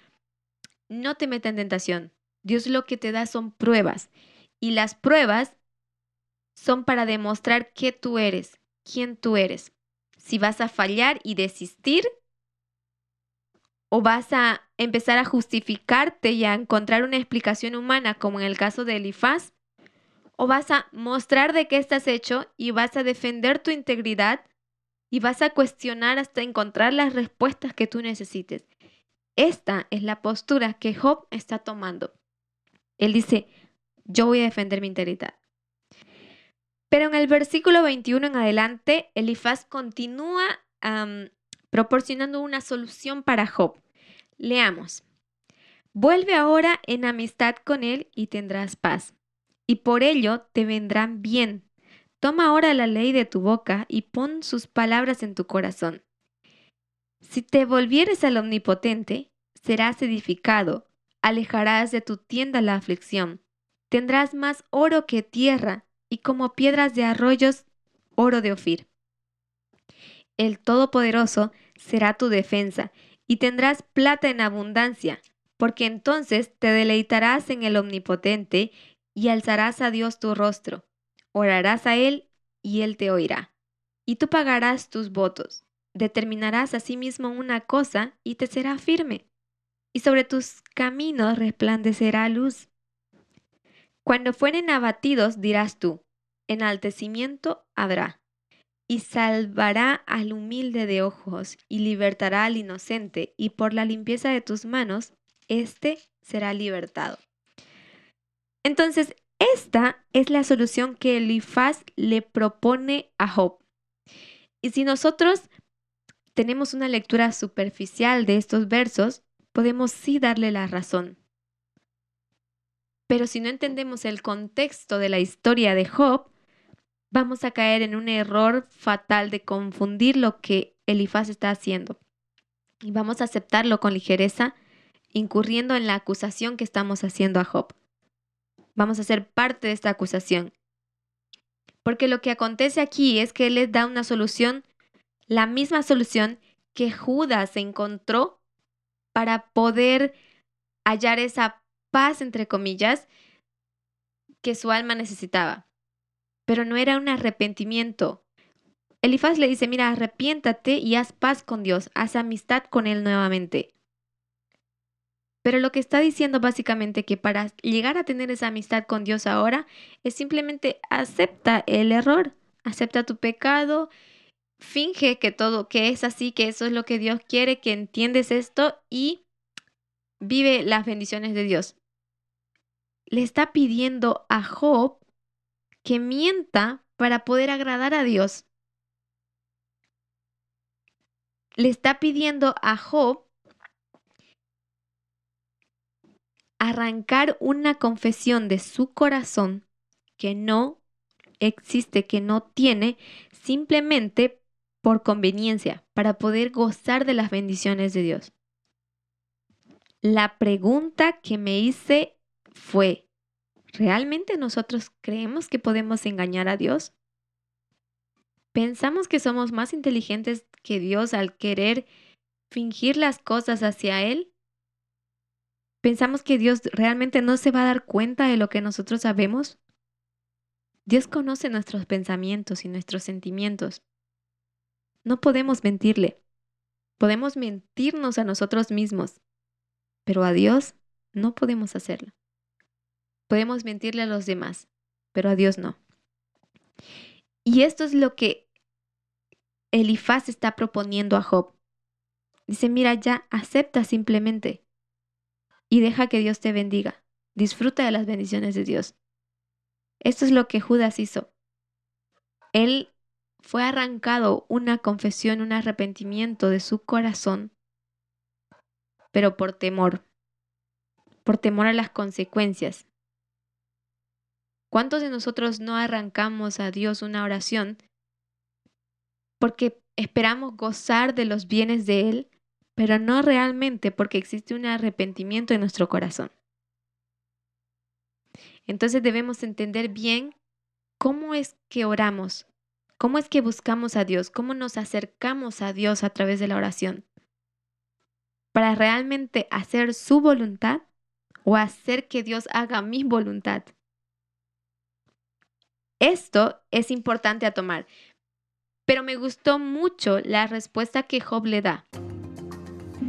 no te mete en tentación. Dios lo que te da son pruebas. Y las pruebas son para demostrar qué tú eres, quién tú eres. Si vas a fallar y desistir, o vas a empezar a justificarte y a encontrar una explicación humana, como en el caso de Elifaz, o vas a mostrar de qué estás hecho y vas a defender tu integridad y vas a cuestionar hasta encontrar las respuestas que tú necesites. Esta es la postura que Job está tomando. Él dice, yo voy a defender mi integridad. Pero en el versículo 21 en adelante, Elifaz continúa proporcionando una solución para Job. Leamos. Vuelve ahora en amistad con él y tendrás paz, y por ello te vendrán bien. Toma ahora la ley de tu boca y pon sus palabras en tu corazón. Si te volvieres al Omnipotente, serás edificado, alejarás de tu tienda la aflicción, tendrás más oro que tierra y como piedras de arroyos, oro de Ofir. El Todopoderoso será tu defensa, y tendrás plata en abundancia, porque entonces te deleitarás en el Omnipotente, y alzarás a Dios tu rostro, orarás a Él, y Él te oirá. Y tú pagarás tus votos, determinarás a sí mismo una cosa, y te será firme, y sobre tus caminos resplandecerá luz. Cuando fueren abatidos, dirás tú, enaltecimiento habrá, y salvará al humilde de ojos, y libertará al inocente, y por la limpieza de tus manos, éste será libertado. Entonces, esta es la solución que Elifaz le propone a Job. Y si nosotros tenemos una lectura superficial de estos versos, podemos sí darle la razón. Pero si no entendemos el contexto de la historia de Job, vamos a caer en un error fatal de confundir lo que Elifaz está haciendo. Y vamos a aceptarlo con ligereza, incurriendo en la acusación que estamos haciendo a Job. Vamos a ser parte de esta acusación. Porque lo que acontece aquí es que él les da una solución, la misma solución que Judas encontró para poder hallar esa paz, entre comillas, que su alma necesitaba. Pero no era un arrepentimiento. Elifaz le dice, mira, arrepiéntate y haz paz con Dios, haz amistad con Él nuevamente. Pero lo que está diciendo básicamente que para llegar a tener esa amistad con Dios ahora es simplemente acepta el error, acepta tu pecado, finge que todo, que es así, que eso es lo que Dios quiere, que entiendes esto y vive las bendiciones de Dios. Le está pidiendo a Job que mienta para poder agradar a Dios. Le está pidiendo a Job arrancar una confesión de su corazón que no existe, que no tiene, simplemente por conveniencia, para poder gozar de las bendiciones de Dios. La pregunta que me hice fue, ¿realmente nosotros creemos que podemos engañar a Dios? ¿Pensamos que somos más inteligentes que Dios al querer fingir las cosas hacia Él? ¿Pensamos que Dios realmente no se va a dar cuenta de lo que nosotros sabemos? Dios conoce nuestros pensamientos y nuestros sentimientos. No podemos mentirle. Podemos mentirnos a nosotros mismos pero a Dios no podemos hacerlo. Podemos mentirle a los demás, pero a Dios no. Y esto es lo que Elifaz está proponiendo a Job. Dice, mira, ya acepta simplemente y deja que Dios te bendiga. Disfruta de las bendiciones de Dios. Esto es lo que Judas hizo. Él fue arrancado una confesión, un arrepentimiento de su corazón, pero por temor, por temor a las consecuencias. ¿Cuántos de nosotros no arrancamos a Dios una oración porque esperamos gozar de los bienes de Él, pero no realmente porque existe un arrepentimiento en nuestro corazón? Entonces debemos entender bien cómo es que oramos, cómo es que buscamos a Dios, cómo nos acercamos a Dios a través de la oración, para realmente hacer su voluntad o hacer que Dios haga mi voluntad. Esto es importante a tomar, pero me gustó mucho la respuesta que Job le da.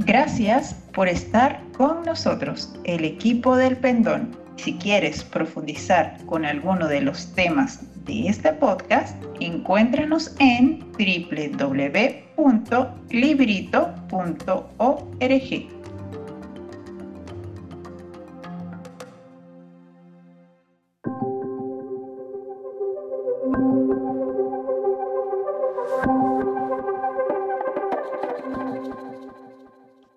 Gracias por estar con nosotros, el equipo del pendón. Si quieres profundizar con alguno de los temas de este podcast, encuéntranos en www.librito.org.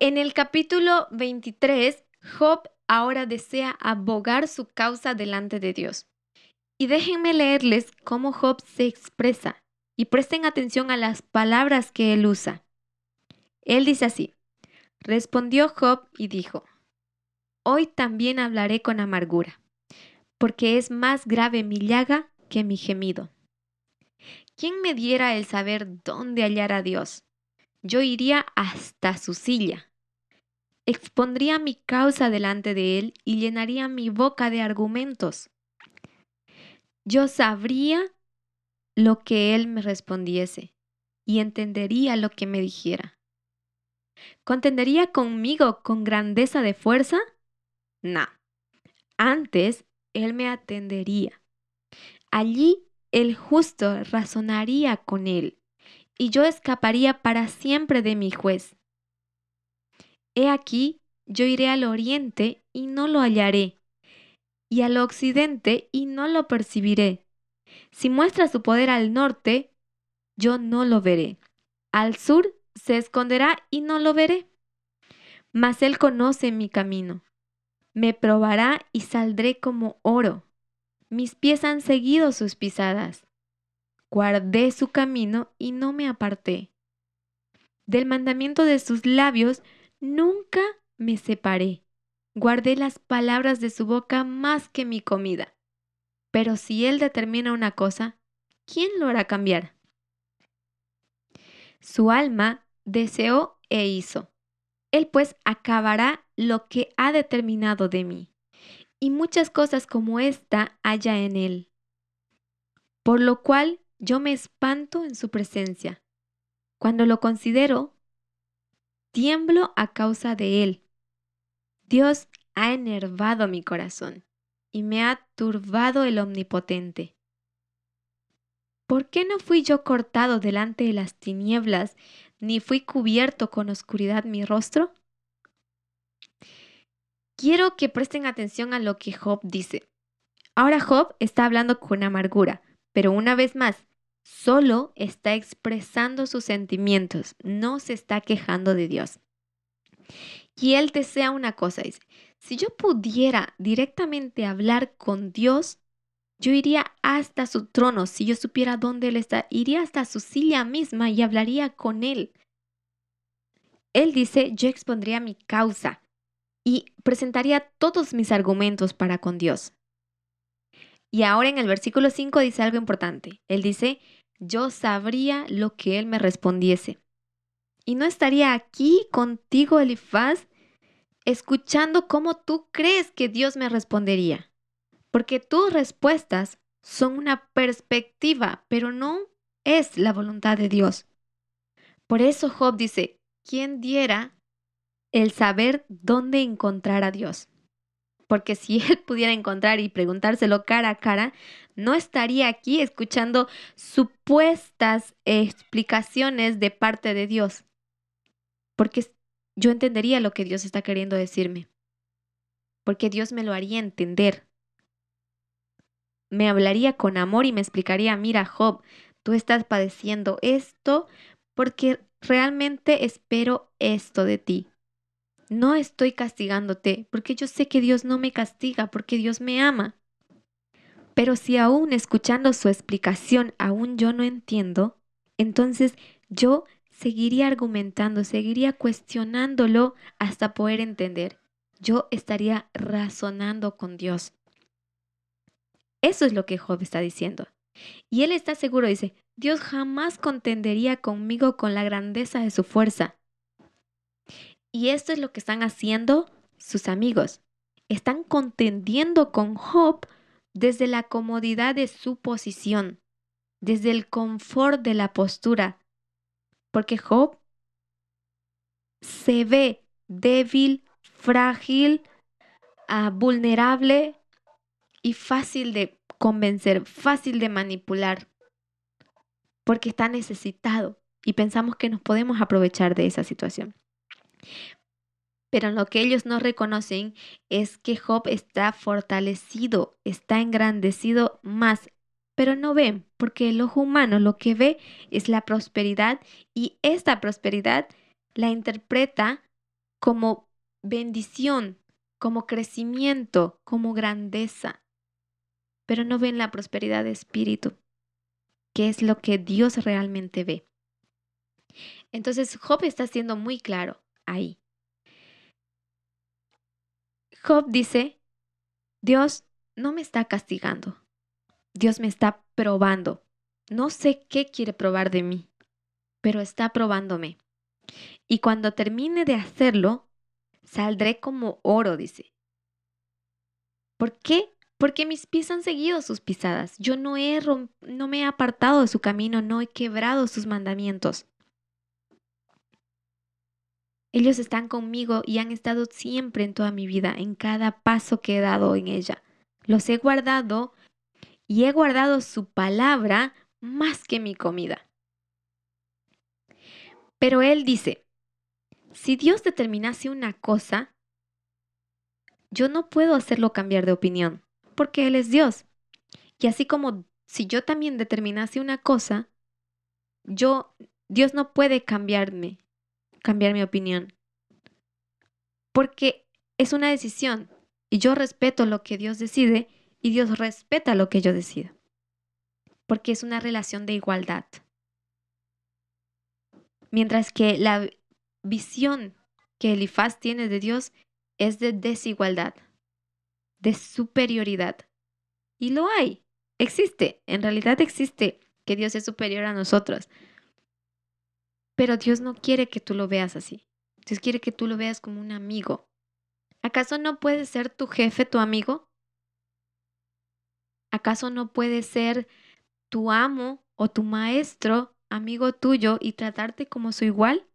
En el capítulo 23, Job ahora desea abogar su causa delante de Dios. Y déjenme leerles cómo Job se expresa y presten atención a las palabras que él usa. Él dice así, respondió Job y dijo, Hoy también hablaré con amargura, porque es más grave mi llaga que mi gemido. ¿Quién me diera el saber dónde hallar a Dios? Yo iría hasta su silla expondría mi causa delante de él y llenaría mi boca de argumentos. Yo sabría lo que él me respondiese y entendería lo que me dijera. ¿Contendería conmigo con grandeza de fuerza? No. Antes él me atendería. Allí el justo razonaría con él, y yo escaparía para siempre de mi juez. He aquí, yo iré al oriente y no lo hallaré, y al occidente y no lo percibiré. Si muestra su poder al norte, yo no lo veré. Al sur se esconderá y no lo veré. Mas él conoce mi camino. Me probará y saldré como oro. Mis pies han seguido sus pisadas. Guardé su camino y no me aparté. Del mandamiento de sus labios Nunca me separé. Guardé las palabras de su boca más que mi comida. Pero si Él determina una cosa, ¿quién lo hará cambiar? Su alma deseó e hizo. Él pues acabará lo que ha determinado de mí. Y muchas cosas como esta haya en Él. Por lo cual yo me espanto en su presencia. Cuando lo considero, tiemblo a causa de él. Dios ha enervado mi corazón y me ha turbado el omnipotente. ¿Por qué no fui yo cortado delante de las tinieblas, ni fui cubierto con oscuridad mi rostro? Quiero que presten atención a lo que Job dice. Ahora Job está hablando con amargura, pero una vez más, Solo está expresando sus sentimientos, no se está quejando de Dios. Y él desea una cosa, dice, si yo pudiera directamente hablar con Dios, yo iría hasta su trono, si yo supiera dónde Él está, iría hasta su silla misma y hablaría con Él. Él dice, yo expondría mi causa y presentaría todos mis argumentos para con Dios. Y ahora en el versículo 5 dice algo importante. Él dice, yo sabría lo que él me respondiese. Y no estaría aquí contigo, Elifaz, escuchando cómo tú crees que Dios me respondería. Porque tus respuestas son una perspectiva, pero no es la voluntad de Dios. Por eso Job dice, ¿quién diera el saber dónde encontrar a Dios? Porque si él [LAUGHS] pudiera encontrar y preguntárselo cara a cara, no estaría aquí escuchando supuestas explicaciones de parte de Dios. Porque yo entendería lo que Dios está queriendo decirme. Porque Dios me lo haría entender. Me hablaría con amor y me explicaría, mira Job, tú estás padeciendo esto porque realmente espero esto de ti. No estoy castigándote porque yo sé que Dios no me castiga porque Dios me ama. Pero si aún escuchando su explicación aún yo no entiendo, entonces yo seguiría argumentando, seguiría cuestionándolo hasta poder entender. Yo estaría razonando con Dios. Eso es lo que Job está diciendo. Y él está seguro, dice, Dios jamás contendería conmigo con la grandeza de su fuerza. Y esto es lo que están haciendo sus amigos. Están contendiendo con Job desde la comodidad de su posición, desde el confort de la postura, porque Job se ve débil, frágil, ah, vulnerable y fácil de convencer, fácil de manipular, porque está necesitado y pensamos que nos podemos aprovechar de esa situación. Pero lo que ellos no reconocen es que Job está fortalecido, está engrandecido más, pero no ven, porque el ojo humano lo que ve es la prosperidad y esta prosperidad la interpreta como bendición, como crecimiento, como grandeza, pero no ven la prosperidad de espíritu, que es lo que Dios realmente ve. Entonces Job está siendo muy claro ahí. Job dice, Dios no me está castigando, Dios me está probando. No sé qué quiere probar de mí, pero está probándome. Y cuando termine de hacerlo, saldré como oro, dice. ¿Por qué? Porque mis pies han seguido sus pisadas. Yo no, he no me he apartado de su camino, no he quebrado sus mandamientos. Ellos están conmigo y han estado siempre en toda mi vida, en cada paso que he dado en ella. Los he guardado y he guardado su palabra más que mi comida. Pero él dice, si Dios determinase una cosa, yo no puedo hacerlo cambiar de opinión, porque Él es Dios. Y así como si yo también determinase una cosa, yo, Dios no puede cambiarme, cambiar mi opinión. Porque es una decisión y yo respeto lo que Dios decide y Dios respeta lo que yo decido. Porque es una relación de igualdad. Mientras que la visión que Elifaz tiene de Dios es de desigualdad, de superioridad. Y lo hay, existe, en realidad existe que Dios es superior a nosotros. Pero Dios no quiere que tú lo veas así. Dios quiere que tú lo veas como un amigo. ¿Acaso no puede ser tu jefe tu amigo? ¿Acaso no puede ser tu amo o tu maestro amigo tuyo y tratarte como su igual?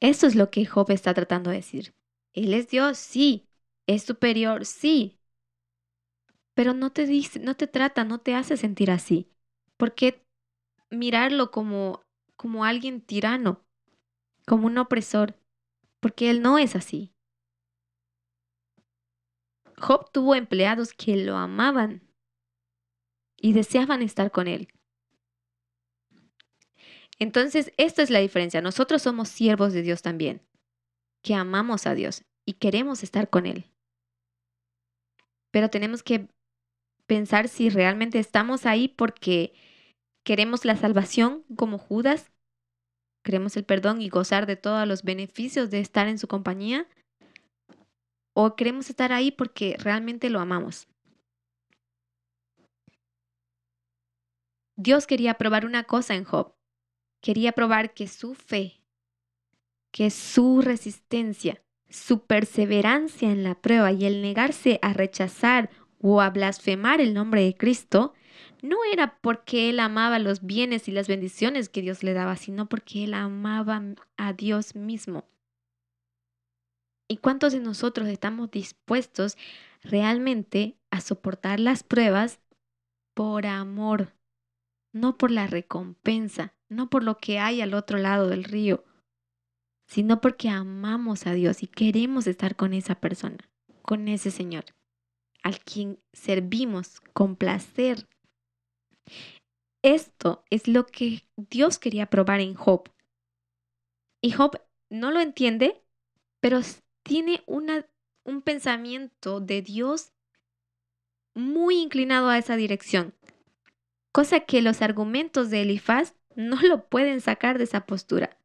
Eso es lo que Job está tratando de decir. Él es Dios, sí. Es superior, sí. Pero no te dice, no te trata, no te hace sentir así. ¿Por qué mirarlo como como alguien tirano, como un opresor, porque él no es así. Job tuvo empleados que lo amaban y deseaban estar con él. Entonces, esto es la diferencia. Nosotros somos siervos de Dios también, que amamos a Dios y queremos estar con Él. Pero tenemos que pensar si realmente estamos ahí porque queremos la salvación como Judas, queremos el perdón y gozar de todos los beneficios de estar en su compañía, o queremos estar ahí porque realmente lo amamos. Dios quería probar una cosa en Job. Quería probar que su fe, que su resistencia, su perseverancia en la prueba y el negarse a rechazar o a blasfemar el nombre de Cristo no era porque él amaba los bienes y las bendiciones que Dios le daba, sino porque él amaba a Dios mismo. ¿Y cuántos de nosotros estamos dispuestos realmente a soportar las pruebas por amor, no por la recompensa, no por lo que hay al otro lado del río, sino porque amamos a Dios y queremos estar con esa persona, con ese Señor, al quien servimos con placer. Esto es lo que Dios quería probar en Job. Y Job no lo entiende, pero tiene un pensamiento de Dios muy inclinado a esa dirección, cosa que los argumentos de Elifaz no [LAUGHS] lo pueden sacar de esa postura,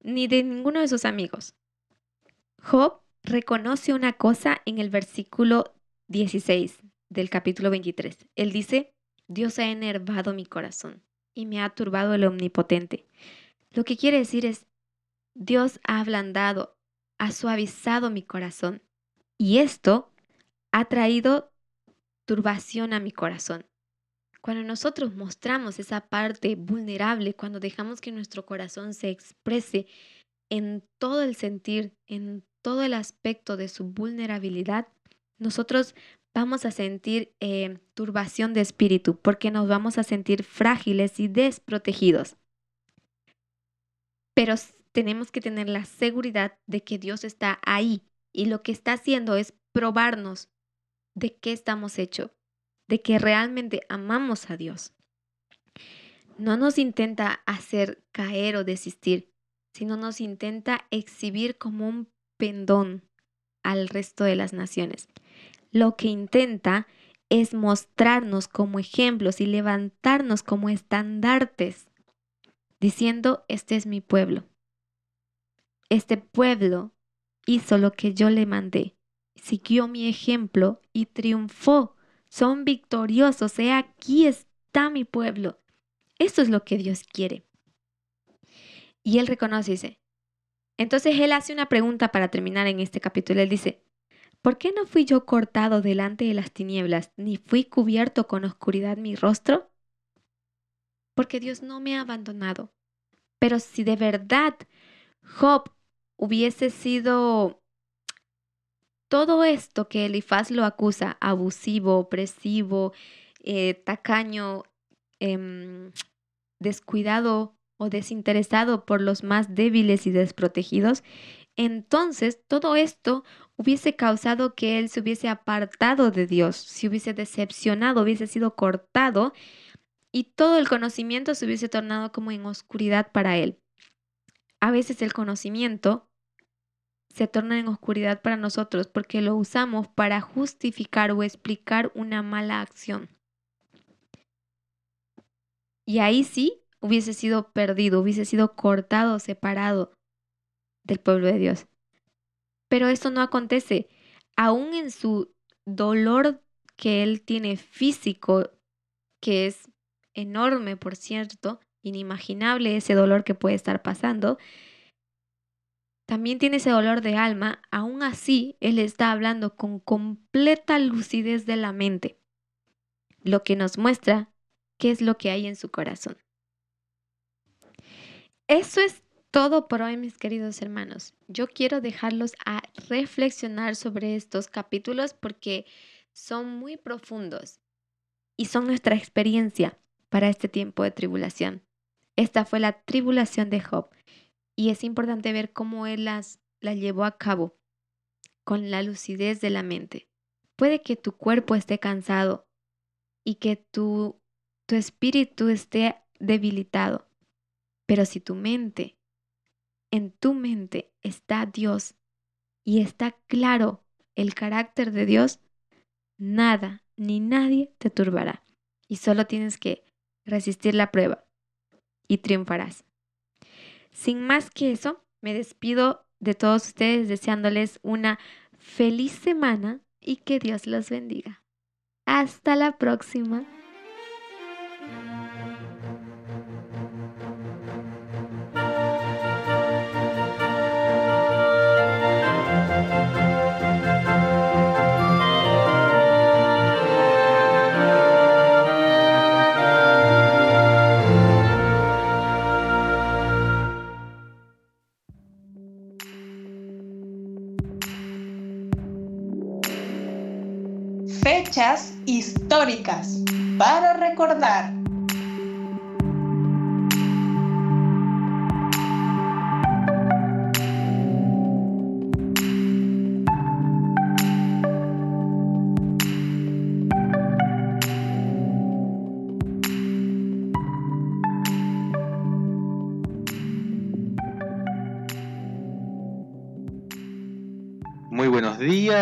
ni de ninguno de sus amigos. Job reconoce una cosa en el versículo 16 del capítulo 23. Él dice, Dios ha enervado mi corazón y me ha turbado el omnipotente. Lo que quiere decir es, Dios ha ablandado, ha suavizado mi corazón y esto ha traído turbación a mi corazón. Cuando nosotros mostramos esa parte vulnerable, cuando dejamos que nuestro corazón se exprese en todo el sentir, en todo el aspecto de su vulnerabilidad, nosotros vamos a sentir eh, turbación de espíritu porque nos vamos a sentir frágiles y desprotegidos. Pero tenemos que tener la seguridad de que Dios está ahí y lo que está haciendo es probarnos de qué estamos hechos, de que realmente amamos a Dios. No nos intenta hacer caer o desistir, sino nos intenta exhibir como un pendón al resto de las naciones. Lo que intenta es mostrarnos como ejemplos y levantarnos como estandartes, diciendo, este es mi pueblo. Este pueblo hizo lo que yo le mandé siguió mi ejemplo y triunfó. Son victoriosos. He aquí está mi pueblo. Esto es lo que Dios quiere. Y él reconoce, dice. Entonces él hace una pregunta para terminar en este capítulo. Él dice, ¿por qué no fui yo cortado delante de las tinieblas, ni fui cubierto con oscuridad mi rostro? Porque Dios no me ha abandonado. Pero si de verdad Job hubiese sido todo esto que Elifaz lo acusa, abusivo, opresivo, eh, tacaño, em, descuidado o desinteresado por los más débiles y desprotegidos, entonces todo esto hubiese causado que él se hubiese apartado de Dios, se hubiese decepcionado, hubiese sido cortado y todo el conocimiento se hubiese tornado como en oscuridad para él. A veces el conocimiento se torna en oscuridad para nosotros porque lo usamos para justificar o explicar una mala acción. Y ahí sí hubiese sido perdido, hubiese sido cortado, separado del pueblo de Dios. Pero eso no acontece. Aún en su dolor que él tiene físico, que es enorme, por cierto, inimaginable ese dolor que puede estar pasando, también tiene ese dolor de alma, aún así Él está hablando con completa lucidez de la mente, lo que nos muestra qué es lo que hay en su corazón. Eso es todo por hoy, mis queridos hermanos. Yo quiero dejarlos a reflexionar sobre estos capítulos porque son muy profundos y son nuestra experiencia para este tiempo de tribulación. Esta fue la tribulación de Job y es importante ver cómo él las, las llevó a cabo con la lucidez de la mente. Puede que tu cuerpo esté cansado y que tu, tu espíritu esté debilitado, pero si tu mente, en tu mente está Dios y está claro el carácter de Dios, nada ni nadie te turbará. Y solo tienes que resistir la prueba y triunfarás. Sin más que eso, me despido de todos ustedes deseándoles una feliz semana y que Dios los bendiga. Hasta la próxima. Fechas históricas para recordar.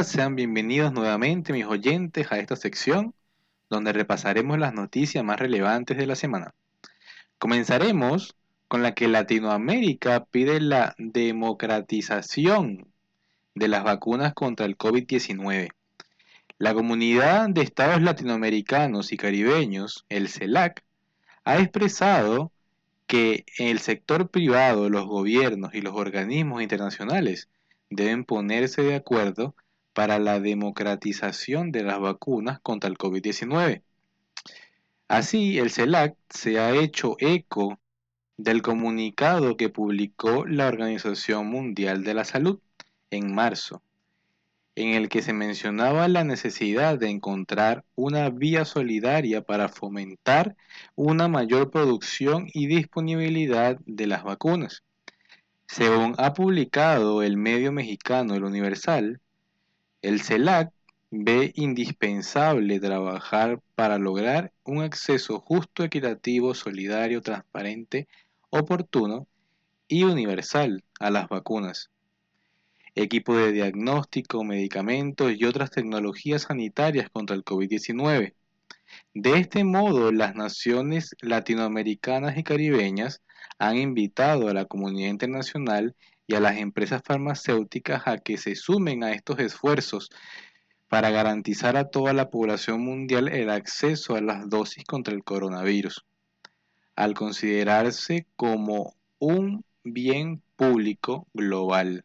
Sean bienvenidos nuevamente mis oyentes a esta sección donde repasaremos las noticias más relevantes de la semana. Comenzaremos con la que Latinoamérica pide la democratización de las vacunas contra el COVID-19. La Comunidad de Estados Latinoamericanos y Caribeños, el CELAC, ha expresado que el sector privado, los gobiernos y los organismos internacionales deben ponerse de acuerdo para la democratización de las vacunas contra el COVID-19. Así, el CELAC se ha hecho eco del comunicado que publicó la Organización Mundial de la Salud en marzo, en el que se mencionaba la necesidad de encontrar una vía solidaria para fomentar una mayor producción y disponibilidad de las vacunas. Según ha publicado el medio mexicano El Universal, el CELAC ve indispensable trabajar para lograr un acceso justo, equitativo, solidario, transparente, oportuno y universal a las vacunas, equipo de diagnóstico, medicamentos y otras tecnologías sanitarias contra el COVID-19. De este modo, las naciones latinoamericanas y caribeñas han invitado a la comunidad internacional y a las empresas farmacéuticas a que se sumen a estos esfuerzos para garantizar a toda la población mundial el acceso a las dosis contra el coronavirus, al considerarse como un bien público global.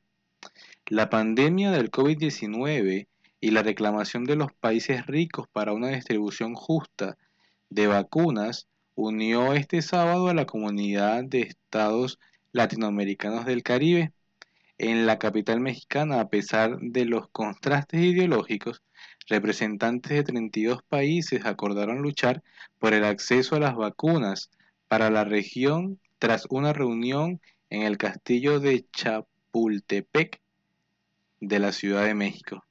La pandemia del COVID-19 y la reclamación de los países ricos para una distribución justa de vacunas unió este sábado a la comunidad de estados latinoamericanos del Caribe. En la capital mexicana, a pesar de los contrastes ideológicos, representantes de 32 países acordaron luchar por el acceso a las vacunas para la región tras una reunión en el castillo de Chapultepec de la Ciudad de México,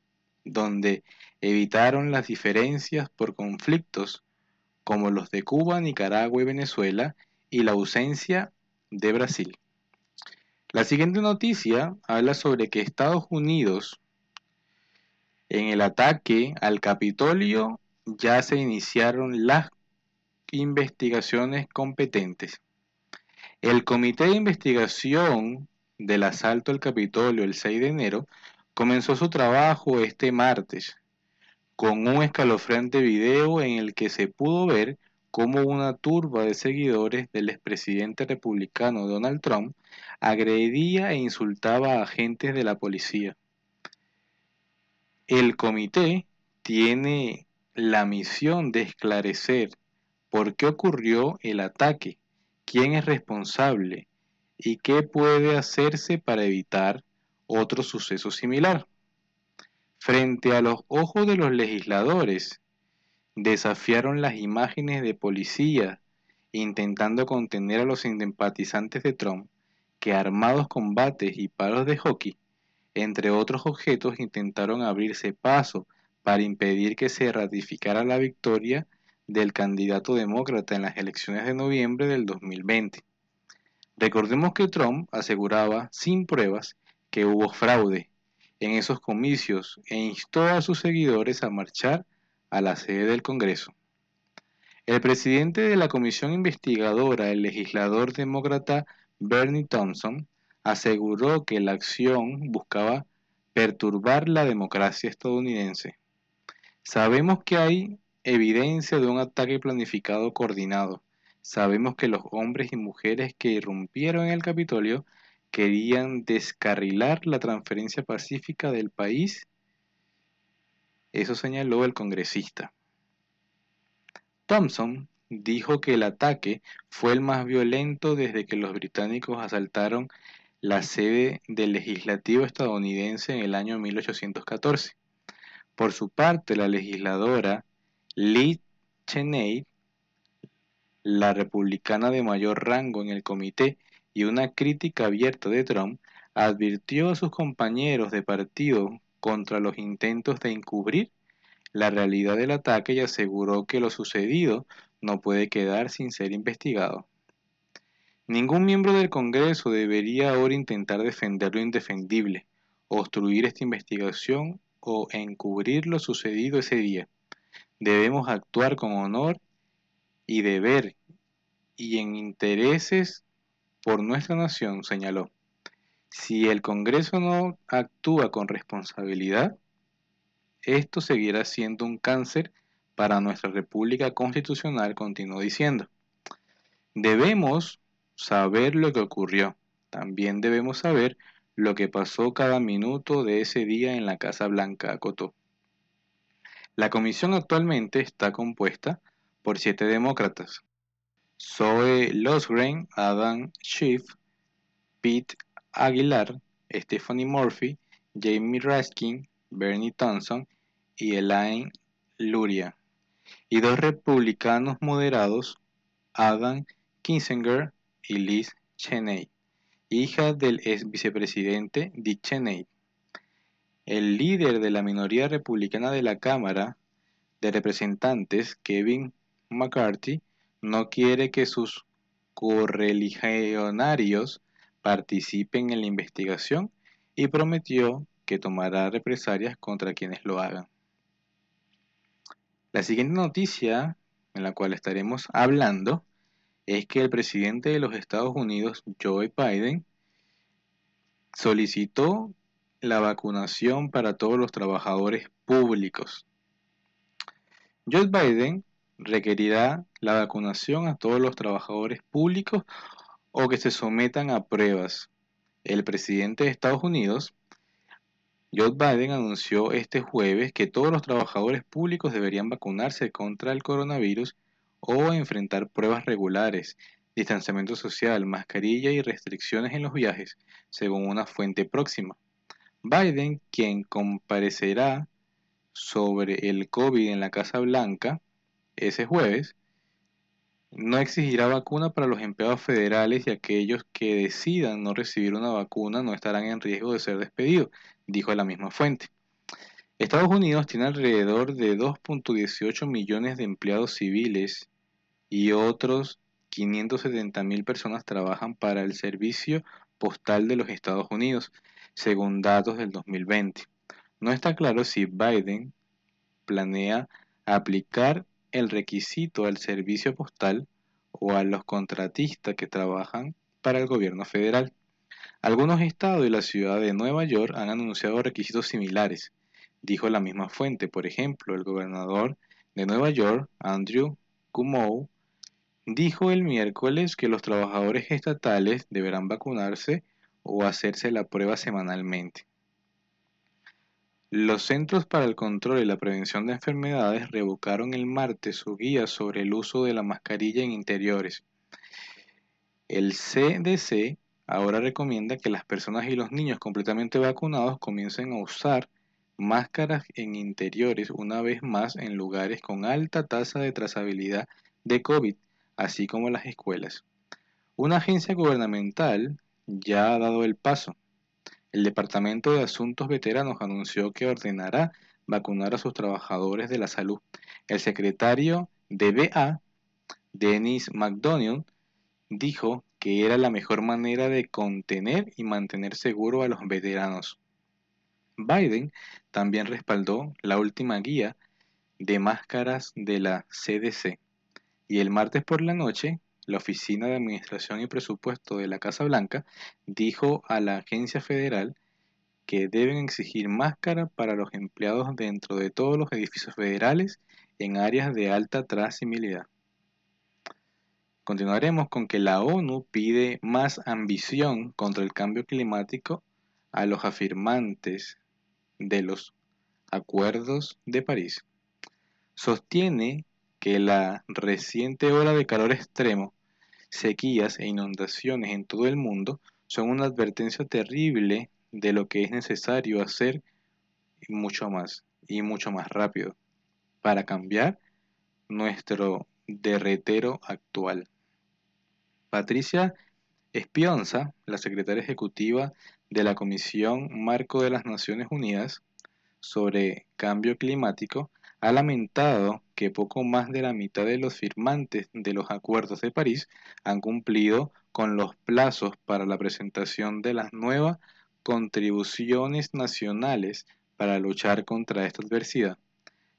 donde evitaron las diferencias por conflictos como los de Cuba, Nicaragua y Venezuela, y la ausencia de Brasil. La siguiente noticia habla sobre que Estados Unidos, en el ataque al Capitolio, ya se iniciaron las investigaciones competentes. El Comité de Investigación del Asalto al Capitolio el 6 de enero comenzó su trabajo este martes con un escalofriante video en el que se pudo ver cómo una turba de seguidores del expresidente republicano Donald Trump agredía e insultaba a agentes de la policía. El comité tiene la misión de esclarecer por qué ocurrió el ataque, quién es responsable y qué puede hacerse para evitar otro suceso similar frente a los ojos de los legisladores, desafiaron las imágenes de policía intentando contener a los simpatizantes de Trump que armados con bates y palos de hockey, entre otros objetos, intentaron abrirse paso para impedir que se ratificara la victoria del candidato demócrata en las elecciones de noviembre del 2020. Recordemos que Trump aseguraba sin pruebas que hubo fraude en esos comicios e instó a sus seguidores a marchar a la sede del Congreso. El presidente de la comisión investigadora, el legislador demócrata Bernie Thompson, aseguró que la acción buscaba perturbar la democracia estadounidense. Sabemos que hay evidencia de un ataque planificado coordinado. Sabemos que los hombres y mujeres que irrumpieron en el Capitolio querían descarrilar la transferencia pacífica del país. Eso señaló el congresista. Thompson dijo que el ataque fue el más violento desde que los británicos asaltaron la sede del legislativo estadounidense en el año 1814. Por su parte, la legisladora Lee Cheney, la republicana de mayor rango en el comité y una crítica abierta de Trump, advirtió a sus compañeros de partido contra los intentos de encubrir la realidad del ataque y aseguró que lo sucedido no puede quedar sin ser investigado. Ningún miembro del Congreso debería ahora intentar defender lo indefendible, obstruir esta investigación o encubrir lo sucedido ese día. Debemos actuar con honor y deber y en intereses por nuestra nación, señaló. Si el Congreso no actúa con responsabilidad, esto seguirá siendo un cáncer para nuestra República Constitucional, continuó diciendo. Debemos saber lo que ocurrió. También debemos saber lo que pasó cada minuto de ese día en la Casa Blanca, acotó. La comisión actualmente está compuesta por siete demócratas. Zoe Losgren, Adam Schiff, Pete Aguilar, Stephanie Murphy, Jamie Raskin, Bernie Thompson y Elaine Luria. Y dos republicanos moderados, Adam Kinzinger y Liz Cheney, hija del ex vicepresidente Dick Cheney. El líder de la minoría republicana de la Cámara de Representantes, Kevin McCarthy, no quiere que sus correligionarios participen en la investigación y prometió que tomará represalias contra quienes lo hagan. La siguiente noticia en la cual estaremos hablando es que el presidente de los Estados Unidos, Joe Biden, solicitó la vacunación para todos los trabajadores públicos. Joe Biden requerirá la vacunación a todos los trabajadores públicos o que se sometan a pruebas. El presidente de Estados Unidos, Joe Biden, anunció este jueves que todos los trabajadores públicos deberían vacunarse contra el coronavirus o enfrentar pruebas regulares, distanciamiento social, mascarilla y restricciones en los viajes, según una fuente próxima. Biden, quien comparecerá sobre el COVID en la Casa Blanca ese jueves, no exigirá vacuna para los empleados federales y aquellos que decidan no recibir una vacuna no estarán en riesgo de ser despedidos, dijo la misma fuente. Estados Unidos tiene alrededor de 2.18 millones de empleados civiles y otros 570 mil personas trabajan para el servicio postal de los Estados Unidos, según datos del 2020. No está claro si Biden planea aplicar el requisito al servicio postal o a los contratistas que trabajan para el gobierno federal. Algunos estados y la ciudad de Nueva York han anunciado requisitos similares, dijo la misma fuente. Por ejemplo, el gobernador de Nueva York, Andrew Cuomo, dijo el miércoles que los trabajadores estatales deberán vacunarse o hacerse la prueba semanalmente. Los Centros para el Control y la Prevención de Enfermedades revocaron el martes su guía sobre el uso de la mascarilla en interiores. El CDC ahora recomienda que las personas y los niños completamente vacunados comiencen a usar máscaras en interiores una vez más en lugares con alta tasa de trazabilidad de COVID así como las escuelas. Una agencia gubernamental ya ha dado el paso. El Departamento de Asuntos Veteranos anunció que ordenará vacunar a sus trabajadores de la salud. El secretario de BA, Dennis McDonnell, dijo que era la mejor manera de contener y mantener seguro a los veteranos. Biden también respaldó la última guía de máscaras de la CDC y el martes por la noche, la Oficina de Administración y Presupuesto de la Casa Blanca dijo a la agencia federal que deben exigir máscara para los empleados dentro de todos los edificios federales en áreas de alta trazabilidad. Continuaremos con que la ONU pide más ambición contra el cambio climático a los afirmantes de los acuerdos de París. Sostiene que la reciente ola de calor extremo, sequías e inundaciones en todo el mundo son una advertencia terrible de lo que es necesario hacer mucho más. y mucho más rápido para cambiar nuestro derretero actual. Patricia Espionza, la secretaria ejecutiva de la Comisión Marco de las Naciones Unidas sobre Cambio Climático, ha lamentado que poco más de la mitad de los firmantes de los acuerdos de París han cumplido con los plazos para la presentación de las nuevas contribuciones nacionales para luchar contra esta adversidad,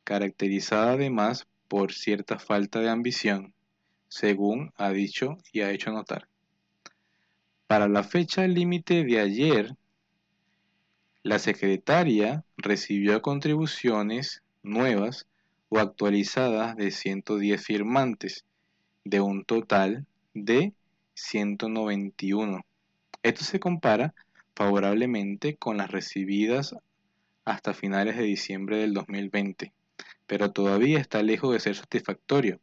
caracterizada además por cierta falta de ambición, según ha dicho y ha hecho notar. Para la fecha límite de ayer, la secretaria recibió contribuciones nuevas o actualizadas de 110 firmantes, de un total de 191. Esto se compara favorablemente con las recibidas hasta finales de diciembre del 2020, pero todavía está lejos de ser satisfactorio,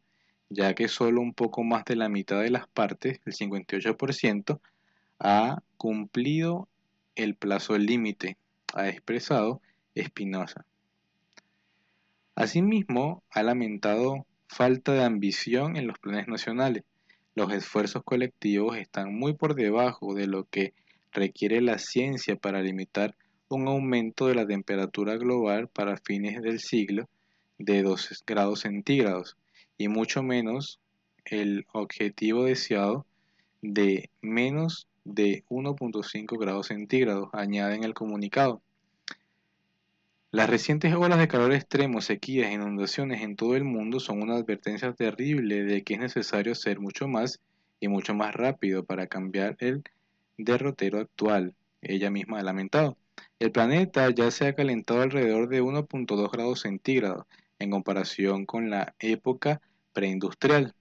ya que solo un poco más de la mitad de las partes, el 58%, ha cumplido el plazo límite, ha expresado Espinosa. Asimismo, ha lamentado falta de ambición en los planes nacionales. Los esfuerzos colectivos están muy por debajo de lo que requiere la ciencia para limitar un aumento de la temperatura global para fines del siglo de 2 grados centígrados y mucho menos el objetivo deseado de menos de 1.5 grados centígrados, añade en el comunicado. Las recientes olas de calor extremo, sequías e inundaciones en todo el mundo son una advertencia terrible de que es necesario ser mucho más y mucho más rápido para cambiar el derrotero actual, ella misma ha lamentado. El planeta ya se ha calentado alrededor de 1.2 grados centígrados en comparación con la época preindustrial.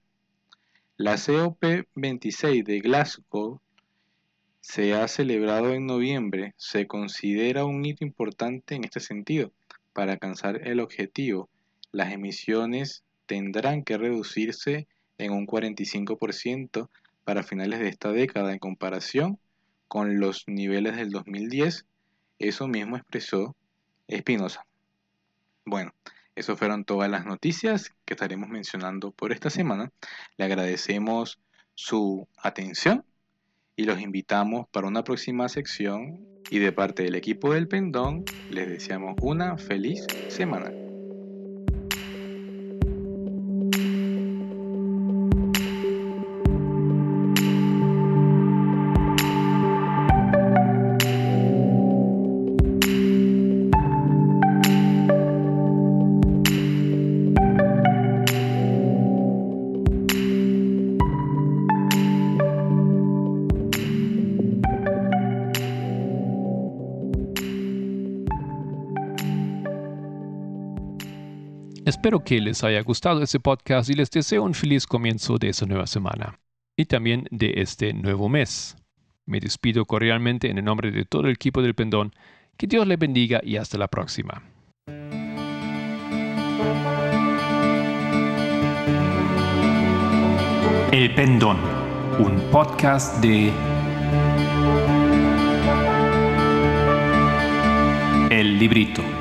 La COP26 de Glasgow se ha celebrado en noviembre, se considera un hito importante en este sentido. Para alcanzar el objetivo, las emisiones tendrán que reducirse en un 45% para finales de esta década en comparación con los niveles del 2010. Eso mismo expresó Espinosa. Bueno, esas fueron todas las noticias que estaremos mencionando por esta semana. Le agradecemos su atención y los invitamos para una próxima sección y de parte del equipo del Pendón les deseamos una feliz semana. Espero que les haya gustado este podcast y les deseo un feliz comienzo de esta nueva semana y también de este nuevo mes. Me despido cordialmente en el nombre de todo el equipo del Pendón. Que Dios le bendiga y hasta la próxima. El Pendón, un podcast de El Librito.